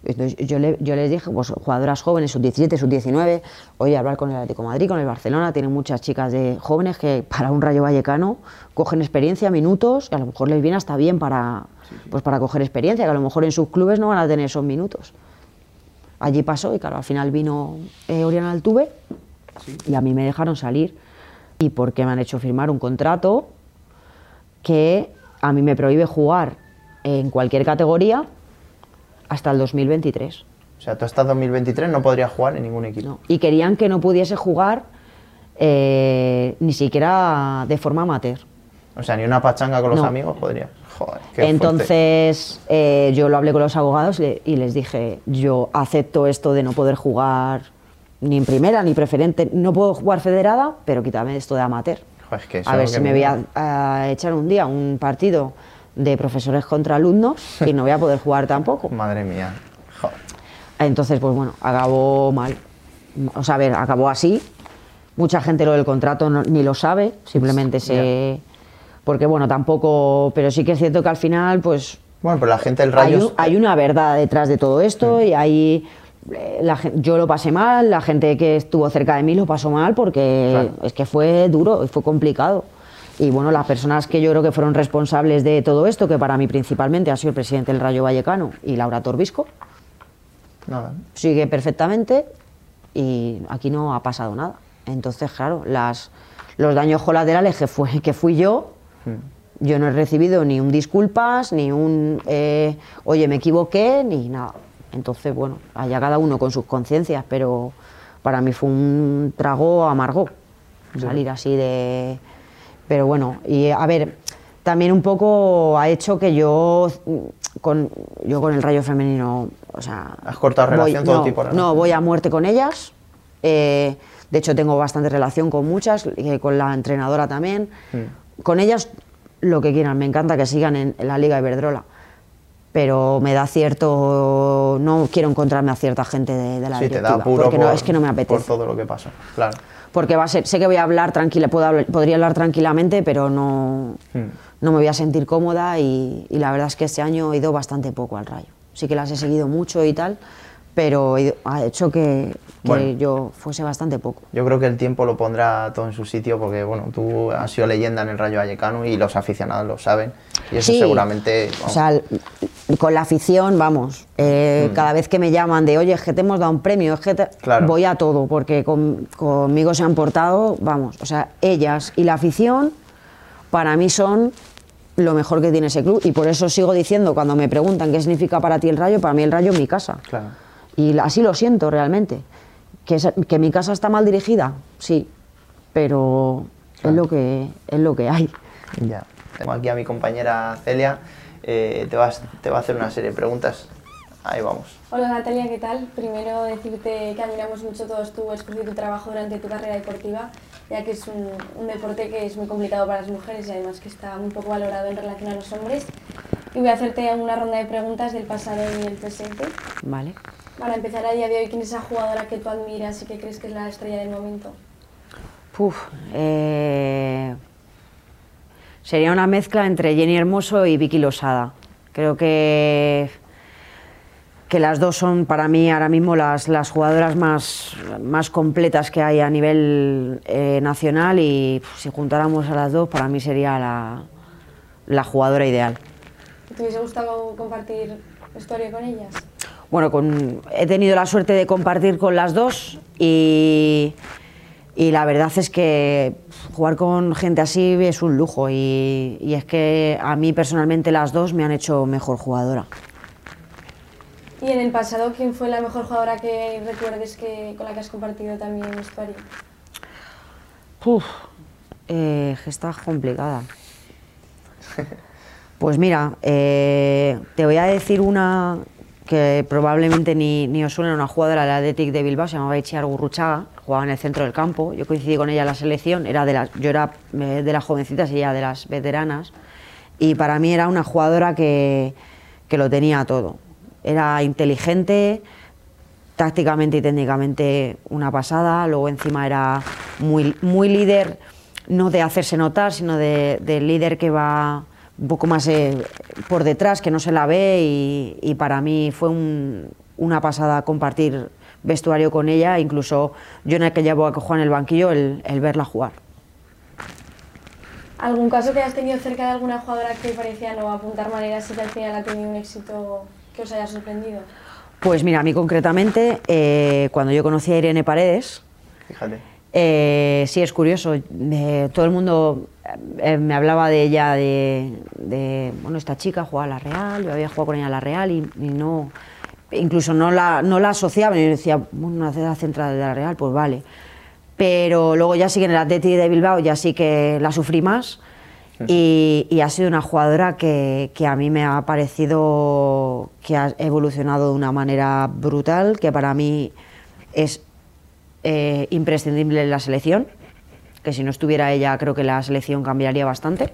Entonces yo, le- yo les dije, pues jugadoras jóvenes, sub-17, sub-19, oye, hablar con el Atlético de Madrid, con el Barcelona, tienen muchas chicas de jóvenes que para un Rayo Vallecano cogen experiencia, minutos, y a lo mejor les viene hasta bien para, pues para coger experiencia, que a lo mejor en sus clubes no van a tener esos minutos. Allí pasó y claro, al final vino eh, Oriana Altuve y a mí me dejaron salir. ¿Y porque me han hecho firmar un contrato que a mí me prohíbe jugar en cualquier categoría hasta el 2023. O sea, tú hasta 2023 no podrías jugar en ningún equipo. ¿no? Y querían que no pudiese jugar eh, ni siquiera de forma amateur. O sea, ni una pachanga con los No. amigos podrías. Joder, qué. Entonces eh, yo lo hablé con los abogados y les dije, yo acepto esto de no poder jugar ni en primera ni preferente, no puedo jugar federada, pero quítame esto de amateur. Joder, es que eso a ver si me voy a, a echar un día un partido de profesores contra alumnos y no voy a poder jugar tampoco. Madre mía. Joder. Entonces, pues bueno, acabó mal. O sea, a ver, acabó así. Mucha gente lo del contrato no- ni lo sabe, simplemente se... Porque bueno, tampoco... Pero sí que es cierto que al final, pues Bueno, pero la gente del hay, Rayo. un- hay una verdad detrás de todo esto y hay... la yo lo pasé mal, la gente que estuvo cerca de mí lo pasó mal porque Claro. es que fue duro y fue complicado. Y bueno, las personas que yo creo que fueron responsables de todo esto, que para mí principalmente ha sido el presidente del Rayo Vallecano y Laura Torbisco, Nada. sigue perfectamente y aquí no ha pasado nada. Entonces, claro, las, los daños colaterales que, fue, que fui yo, yo no he recibido ni un disculpas, ni un eh, oye, me equivoqué, ni nada. Entonces, bueno, allá cada uno con sus conciencias, pero para mí fue un trago amargo. salir así de... Pero bueno, y a ver, también un poco ha hecho que yo con, yo con el rayo femenino, o sea... Has cortado relación todo tipo de relación. No, voy a muerte con ellas. eh, de hecho, tengo bastante relación con muchas, eh, con la entrenadora también. Mm. Con ellas, lo que quieran. Me encanta que sigan en, en la Liga Iberdrola. Pero me da cierto... No quiero encontrarme a cierta gente de, de la Sí, te directiva. da apuro porque por, no, es que no me por apetece. todo lo que pasa, claro. Porque va a ser, sé que voy a hablar tranquila, puedo hablar- podría hablar tranquilamente, pero no, Mm. no me voy a sentir cómoda y, y la verdad es que este año he ido bastante poco al Rayo. Sí que las he seguido mucho y tal, pero ha hecho que, que Bueno. yo fuese bastante poco. Yo creo que el tiempo lo pondrá todo en su sitio porque, bueno, tú has sido leyenda en el Rayo Vallecano y los aficionados lo saben. Y eso Sí. seguramente... O vamos, sea, l- con la afición, vamos, eh, cada vez que me llaman de, oye, es que te hemos dado un premio, es que te-", Claro. voy a todo, porque con- conmigo se han portado, vamos, o sea, ellas y la afición para mí son lo mejor que tiene ese club y por eso sigo diciendo cuando me preguntan qué significa para ti el rayo, para mí el rayo es mi casa. Claro. Y así lo siento realmente. ¿Que, que mi casa está mal dirigida? Sí, pero Claro. es, lo que, es lo que hay. Ya. Tengo aquí a mi compañera Celia. eh, te, vas, te va a hacer una serie de preguntas. Ahí vamos. Hola Natalia, ¿qué tal? Primero decirte que admiramos mucho todos tu esfuerzo y tu trabajo durante tu carrera deportiva, ya que es un, un deporte que es muy complicado para las mujeres y además que está muy poco valorado en relación a los hombres. Y voy a hacerte una ronda de preguntas del pasado y el presente. ¿Vale? Para empezar a día de hoy, ¿quién es esa jugadora que tú admiras y que crees que es la estrella del momento? Puf, eh, sería una mezcla entre Jenny Hermoso y Vicky Losada. Creo que, que las dos son para mí ahora mismo las, las jugadoras más, más completas que hay a nivel eh, nacional y si juntáramos a las dos para mí sería la, la jugadora ideal. ¿Te hubiese gustado compartir historia con ellas? Bueno, con- he tenido la suerte de compartir con las dos y, y la verdad es que jugar con gente así es un lujo y, y es que a mí personalmente las dos me han hecho mejor jugadora. Y en el pasado, ¿quién fue la mejor jugadora que recuerdes que, con la que has compartido también historia? Uf, eh, está complicada. Pues mira, eh, te voy a decir una que probablemente ni, ni os suena, una jugadora del Athletic de Bilbao, se llamaba Itziar Gurruchaga, jugaba en el centro del campo, yo coincidí con ella en la selección, era de las, yo era eh, de las jovencitas y ella de las veteranas, y para mí era una jugadora que, que lo tenía todo. Era inteligente, tácticamente y técnicamente una pasada, luego encima era muy, muy líder, no de hacerse notar, sino de, de líder que va un poco más eh, por detrás, que no se la ve y, y para mí fue un- una pasada compartir vestuario con ella, incluso yo en aquella época que jugaba en el banquillo, el, el verla jugar. ¿Algún caso que hayas tenido cerca de alguna jugadora que parecía no apuntar maneras y que al final ha tenido un éxito que os haya sorprendido? Pues mira, a mí concretamente, eh, cuando yo conocí a Irene Paredes, Fíjate. Eh, sí, es curioso. eh, todo el mundo eh, me hablaba de ella, de, de, bueno, esta chica jugaba a la Real, yo había jugado con ella a la Real y, y no, incluso no la, no la asociaba, y decía, bueno, una central de la Real, pues vale. Pero luego ya sí que en el Atleti de Bilbao ya sí que la sufrí más y, y ha sido una jugadora que, que a mí me ha parecido que ha evolucionado de una manera brutal, que para mí es eh, imprescindible en la selección, que si no estuviera ella creo que la selección cambiaría bastante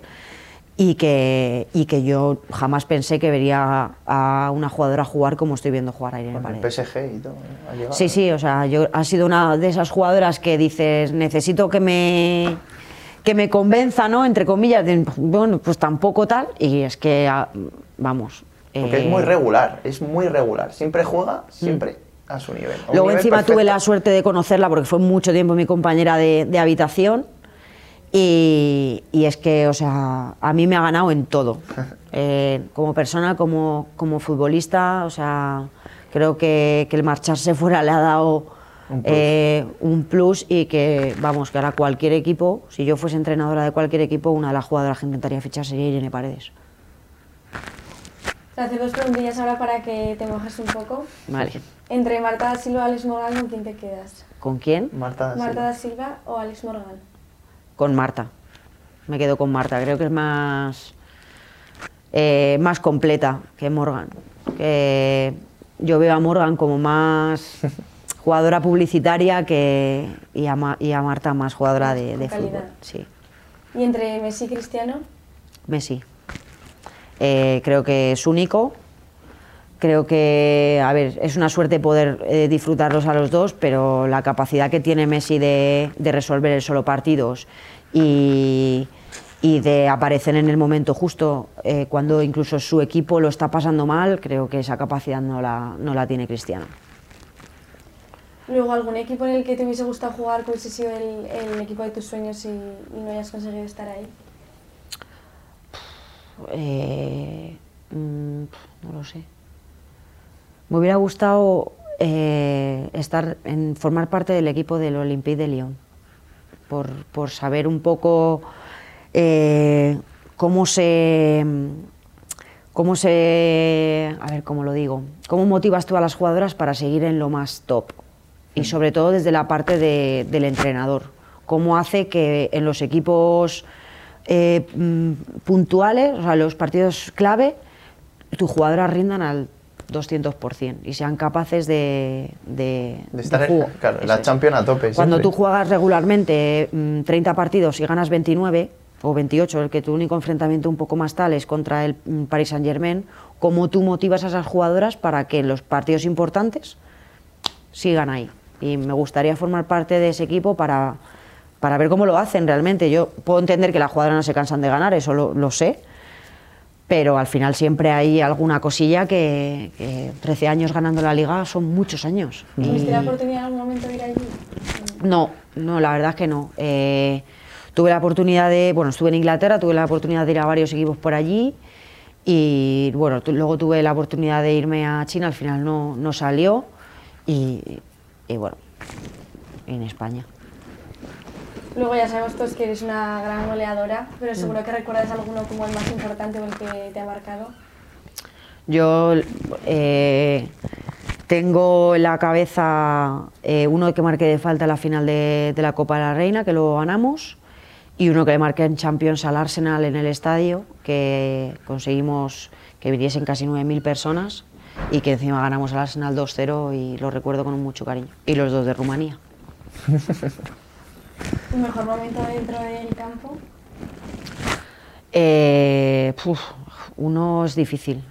y que, y que yo jamás pensé que vería a una jugadora jugar como estoy viendo jugar a Irene Con el Paredes. PSG y todo. ¿eh? Ha llegado. Sí, sí, o sea, yo, ha sido una de esas jugadoras que dices, necesito que me, que me convenza, ¿no? Entre comillas, de, bueno, pues tampoco tal, y es que, ah, vamos. Porque eh, es muy regular, es muy regular. Siempre juega, siempre a su nivel. a un Luego nivel encima tuve la suerte de conocerla porque fue mucho tiempo mi compañera de, de habitación y, y es que, o sea, a mí me ha ganado en todo. Eh, como persona, como, como futbolista, o sea, creo que, que el marcharse fuera le ha dado Un plus. eh, un plus y que, vamos, que ahora cualquier equipo, si yo fuese entrenadora de cualquier equipo, una de las jugadoras que intentaría fichar sería Irene Paredes. Te hace dos preguntillas ahora para que te mojes un poco. Vale. Entre Marta da Silva o Alex Morgan, ¿con quién te quedas? ¿Con quién? Marta, ¿Marta Silva. da Silva o Alex Morgan? con Marta. Me quedo con Marta. Creo que es más, eh, más completa que Morgan. Que yo veo a Morgan como más jugadora publicitaria que, y, a, Ma- y a Marta más jugadora de, de fútbol. Sí. ¿Y entre Messi y Cristiano? Messi. Eh, creo que es único. Creo que, a ver, es una suerte poder eh, disfrutarlos a los dos, pero la capacidad que tiene Messi de, de resolver el solo partidos y, y de aparecer en el momento justo eh, cuando incluso su equipo lo está pasando mal, creo que esa capacidad no la, no la tiene Cristiano. Luego, ¿algún equipo en el que te hubiese gustado jugar que hubiese sido el, el equipo de tus sueños y, y no hayas conseguido estar ahí? Eh, mm, no lo sé. Me hubiera gustado eh, estar en formar parte del equipo del Olympique de Lyon, por, por saber un poco eh, cómo se cómo se a ver cómo lo digo, cómo motivas tú a las jugadoras para seguir en lo más top y sobre todo desde la parte de- del entrenador, cómo hace que en los equipos eh, mm, puntuales, o sea, los partidos clave, tus jugadoras rindan al 200% y sean capaces de, de, De estar en- claro, la. Champions a tope, Cuando siempre. tú juegas regularmente mm, 30 partidos y ganas 29 o 28, el que tu único enfrentamiento un poco más tal es contra el mm, Paris Saint Germain, ¿cómo tú motivas a esas jugadoras para que en los partidos importantes sigan ahí? Y me gustaría formar parte de ese equipo para, para ver cómo lo hacen realmente. Yo puedo entender que las jugadoras no se cansan de ganar, eso lo, lo sé, pero al final siempre hay alguna cosilla que, que 13 años ganando la liga son muchos años. ¿Tuviste la oportunidad en algún momento de ir allí? no, no, la verdad es que no. Eh, tuve la oportunidad de, bueno, estuve en Inglaterra, tuve la oportunidad de ir a varios equipos por allí y bueno, luego tuve la oportunidad de irme a China, al final no, no salió y, y bueno, en España. Luego ya sabemos todos que eres una gran goleadora, pero seguro que recuerdas alguno como el más importante o el que te ha marcado. Yo eh, tengo en la cabeza eh, uno que marqué de falta en la final de, de la Copa de la Reina, que lo ganamos, y uno que le marqué en Champions al Arsenal en el estadio, que conseguimos que viniesen casi 9.000 personas y que encima ganamos al Arsenal 2-0 y lo recuerdo con mucho cariño. Y los dos de Rumanía. ¿Tu mejor momento dentro del campo? Eh, uno es difícil.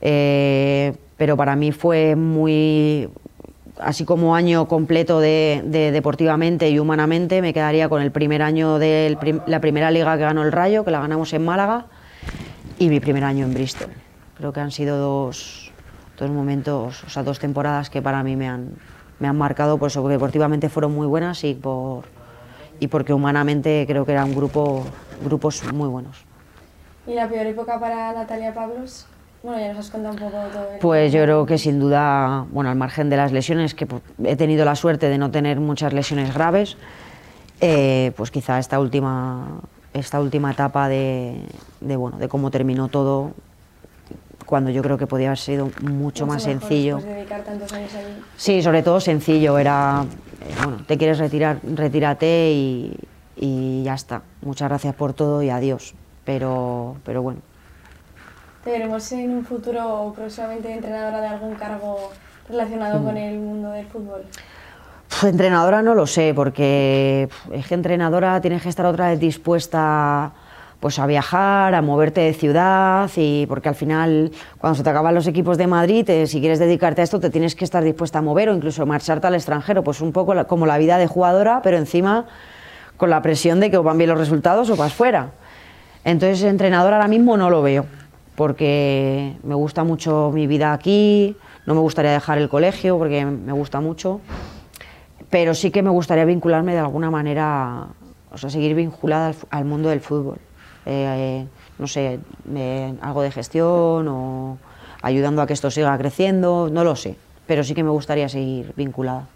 Eh, pero para mí fue muy. Así como año completo de, de deportivamente y humanamente, me quedaría con el primer año de la primera liga que ganó el Rayo, que la ganamos en Málaga, y mi primer año en Bristol. Creo que han sido dos, dos momentos, o sea, dos temporadas que para mí me han, me han marcado, por porque deportivamente fueron muy buenas y, por, y porque humanamente creo que eran grupo, grupos muy buenos. ¿Y la peor época para Natalia Pablos? Bueno, ya nos has contado un poco todo. el- Pues yo creo que sin duda, bueno, al margen de las lesiones, que pues, he tenido la suerte de no tener muchas lesiones graves, eh, pues quizá esta última, esta última etapa de, de, bueno, de cómo terminó todo, cuando yo creo que podía haber sido mucho, más mejor sencillo. de dedicar tantos años allí. Sí, sobre todo sencillo, era, bueno, te quieres retirar, retírate y, y ya está. Muchas gracias por todo y adiós. Pero, pero bueno. ¿Te veremos en un futuro próximamente entrenadora de algún cargo relacionado Mm. con el mundo del fútbol? Pf, Entrenadora no lo sé, porque es que entrenadora tienes que estar otra vez dispuesta pues a viajar, a moverte de ciudad y porque al final cuando se te acaban los equipos de Madrid, eh, si quieres dedicarte a esto te tienes que estar dispuesta a mover o incluso marcharte al extranjero, pues un poco como la vida de jugadora, pero encima con la presión de que o van bien los resultados o vas fuera. Entonces entrenadora ahora mismo no lo veo, porque me gusta mucho mi vida aquí, no me gustaría dejar el colegio porque me gusta mucho pero sí que me gustaría vincularme de alguna manera, o sea, seguir vinculada al, al mundo del fútbol. Eh, no sé, eh, algo de gestión o ayudando a que esto siga creciendo, no lo sé, pero sí que me gustaría seguir vinculada.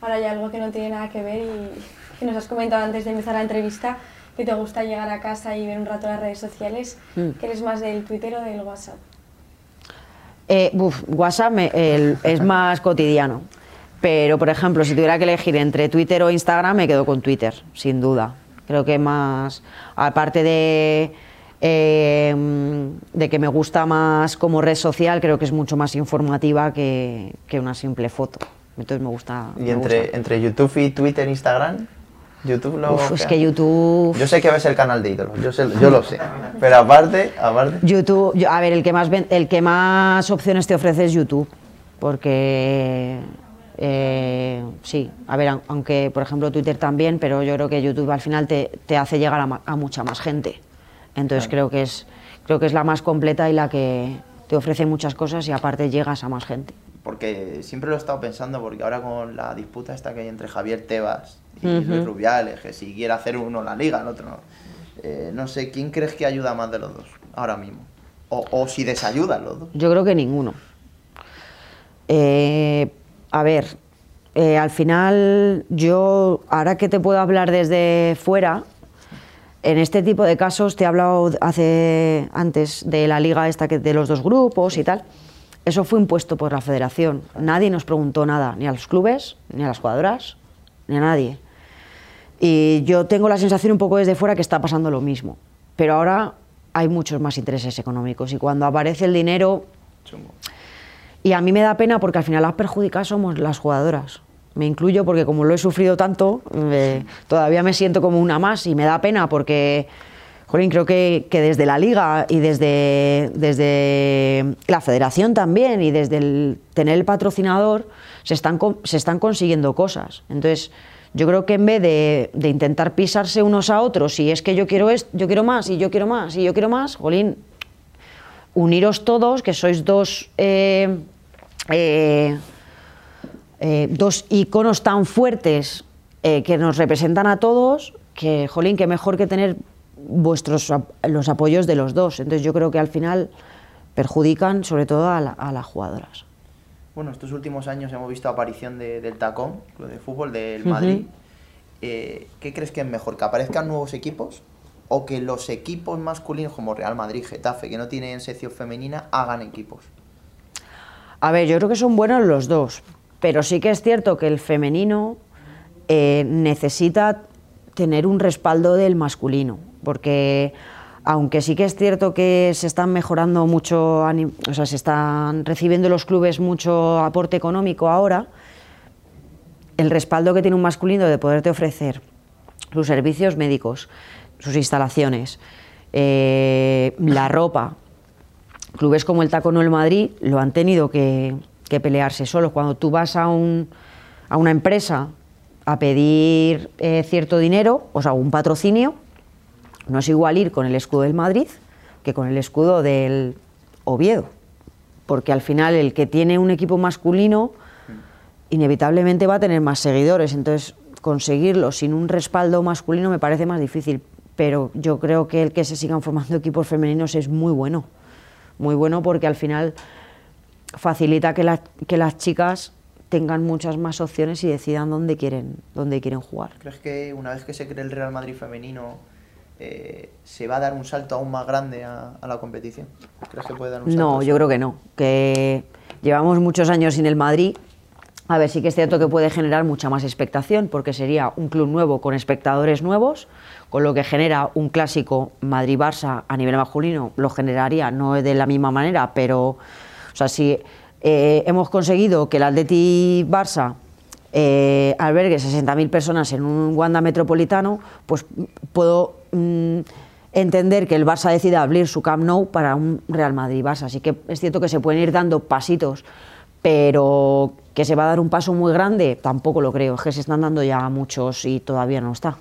Ahora hay algo que no tiene nada que ver y que nos has comentado antes de empezar la entrevista, que te gusta llegar a casa y ver un rato las redes sociales, Mm. que eres más del Twitter o del WhatsApp. Eh, WhatsApp me- el- es más cotidiano, pero por ejemplo, si tuviera que elegir entre Twitter o Instagram, me quedo con Twitter, sin duda. Creo que más, aparte de, eh, de que me gusta más como red social, creo que es mucho más informativa que, que una simple foto. Entonces me gusta. ¿Y me entre, gusta. entre YouTube y Twitter, Instagram? YouTube lo Uf, es que YouTube. Yo sé que ves el canal de ídolos, yo, sé- yo lo sé. Pero aparte, aparte. YouTube, yo- a ver, el que más ven- el que más opciones te ofrece es YouTube, porque eh, sí, a ver, aun- aunque por ejemplo Twitter también, pero yo creo que YouTube al final te, te hace llegar a, mucha más gente. Entonces creo que es creo que es la más completa y la que te ofrece muchas cosas y aparte llegas a más gente. Porque siempre lo he estado pensando, porque ahora con la disputa esta que hay entre Javier Tebas y Luis Rubiales, que si quiere hacer uno la liga, el otro no. Eh, no sé, ¿quién crees que ayuda más de los dos ahora mismo? O, o si desayudan los dos. Yo creo que ninguno. Eh, a ver, eh, al final yo, ahora que te puedo hablar desde fuera, en este tipo de casos te he hablado hace antes de la liga esta que de los dos grupos y tal. Eso fue impuesto por la federación. Nadie nos preguntó nada, ni a los clubes, ni a las jugadoras, ni a nadie. Y yo tengo la sensación un poco desde fuera que está pasando lo mismo. Pero ahora hay muchos más intereses económicos y cuando aparece el dinero, Chungo. Y a mí me da pena porque al final las perjudicadas somos las jugadoras. Me incluyo porque como lo he sufrido tanto, eh, todavía me siento como una más y me da pena porque, jolín, creo que, que desde la liga y desde, desde la federación también y desde el tener el patrocinador se están, se están consiguiendo cosas. Entonces, yo creo que en vez de, de intentar pisarse unos a otros, y es que yo quiero esto, yo quiero más, y yo quiero más, y yo quiero más, jolín, uniros todos, que sois dos, eh, eh, eh, dos iconos tan fuertes eh, que nos representan a todos, que, jolín, que mejor que tener vuestros los apoyos de los dos. Entonces yo creo que al final perjudican sobre todo a, la- a las jugadoras. Bueno, estos últimos años hemos visto aparición de- del Tacón, club de fútbol del Madrid. Eh, ¿Qué crees que es mejor? ¿Que aparezcan nuevos equipos? ¿O que los equipos masculinos como Real Madrid, Getafe, que no tienen sección femenina, hagan equipos? A ver, yo creo que son buenos los dos, pero sí que es cierto que el femenino eh, necesita tener un respaldo del masculino, porque aunque sí que es cierto que se están mejorando mucho, o sea, se están recibiendo los clubes mucho aporte económico ahora, el respaldo que tiene un masculino de poderte ofrecer sus servicios médicos, sus instalaciones, eh, la ropa, clubes como el Tacono el Madrid lo han tenido que, que pelearse solos. Cuando tú vas a, un, a una empresa a pedir eh, cierto dinero, o sea, un patrocinio, no es igual ir con el escudo del Madrid que con el escudo del Oviedo. Porque al final el que tiene un equipo masculino inevitablemente va a tener más seguidores. Entonces, conseguirlo sin un respaldo masculino me parece más difícil. Pero yo creo que el que se sigan formando equipos femeninos es muy bueno. Muy bueno porque al final facilita que, la- que las chicas tengan muchas más opciones y decidan dónde quieren, dónde quieren jugar. ¿Crees que una vez que se cree el Real Madrid femenino, eh, se va a dar un salto aún más grande a, a la competición? ¿Crees que puede dar un salto? No, yo creo que no. Que llevamos muchos años sin el Madrid. A ver, sí que es cierto que puede generar mucha más expectación, porque sería un club nuevo con espectadores nuevos, con lo que genera un clásico Madrid-Barça a nivel masculino, lo generaría no de la misma manera, pero, o sea, si eh, hemos conseguido que el Atleti Barça eh, albergue 60.000 personas en un Wanda metropolitano, pues puedo mm, entender que el Barça decida abrir su Camp Nou para un Real Madrid-Barça. Así que es cierto que se pueden ir dando pasitos, pero que se va a dar un paso muy grande, tampoco lo creo. Es que se están dando ya muchos y todavía no está.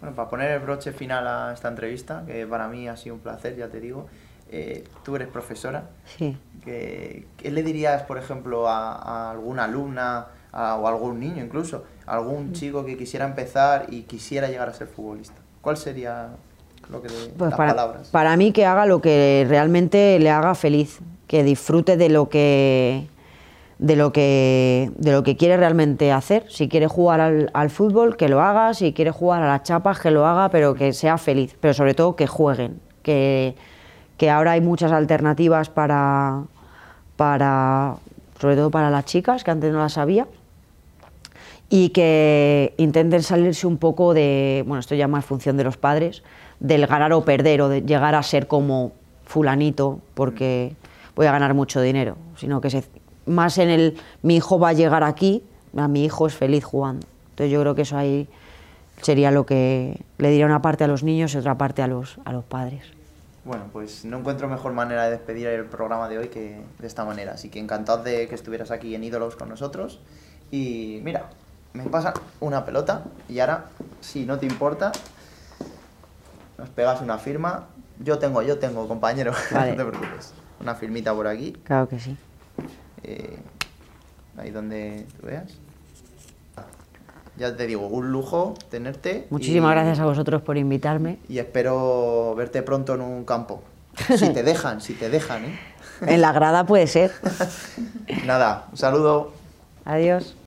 Bueno, para poner el broche final a esta entrevista, que para mí ha sido un placer, ya te digo, eh, tú eres profesora. Sí. ¿Qué, qué le dirías, por ejemplo, a, a alguna alumna a- o a algún niño incluso, a algún chico que quisiera empezar y quisiera llegar a ser futbolista? ¿Cuál sería lo que le- Pues las para, palabras? para mí que haga lo que realmente le haga feliz, que disfrute de lo que de lo que de lo que quiere realmente hacer. Si quiere jugar al, fútbol, que lo haga. Si quiere jugar a las chapas, que lo haga, pero que sea feliz. Pero sobre todo que jueguen. Que, que ahora hay muchas alternativas para, para sobre todo para las chicas, que antes no las había y que intenten salirse un poco de, bueno, esto ya más función de los padres, del ganar o perder o de llegar a ser como fulanito porque voy a ganar mucho dinero, sino que se, más en el mi hijo va a llegar aquí, a mi hijo es feliz jugando. Entonces yo creo que eso ahí sería lo que le diría una parte a los niños y otra parte a los, a los padres. Bueno, pues no encuentro mejor manera de despedir el programa de hoy que de esta manera. Así que encantado de que estuvieras aquí en Ídolos con nosotros. Y mira, me pasa una pelota y ahora, si no te importa, nos pegas una firma. Yo tengo, yo tengo, compañero, Vale. no te preocupes. Una firmita por aquí, Claro que sí. Eh, ahí donde tú veas. Ya te digo, un lujo tenerte. Muchísimas y- gracias a vosotros por invitarme. Y espero verte pronto en un campo. Si te dejan, si te dejan, ¿eh? En la grada puede ser. Nada, un saludo. Adiós.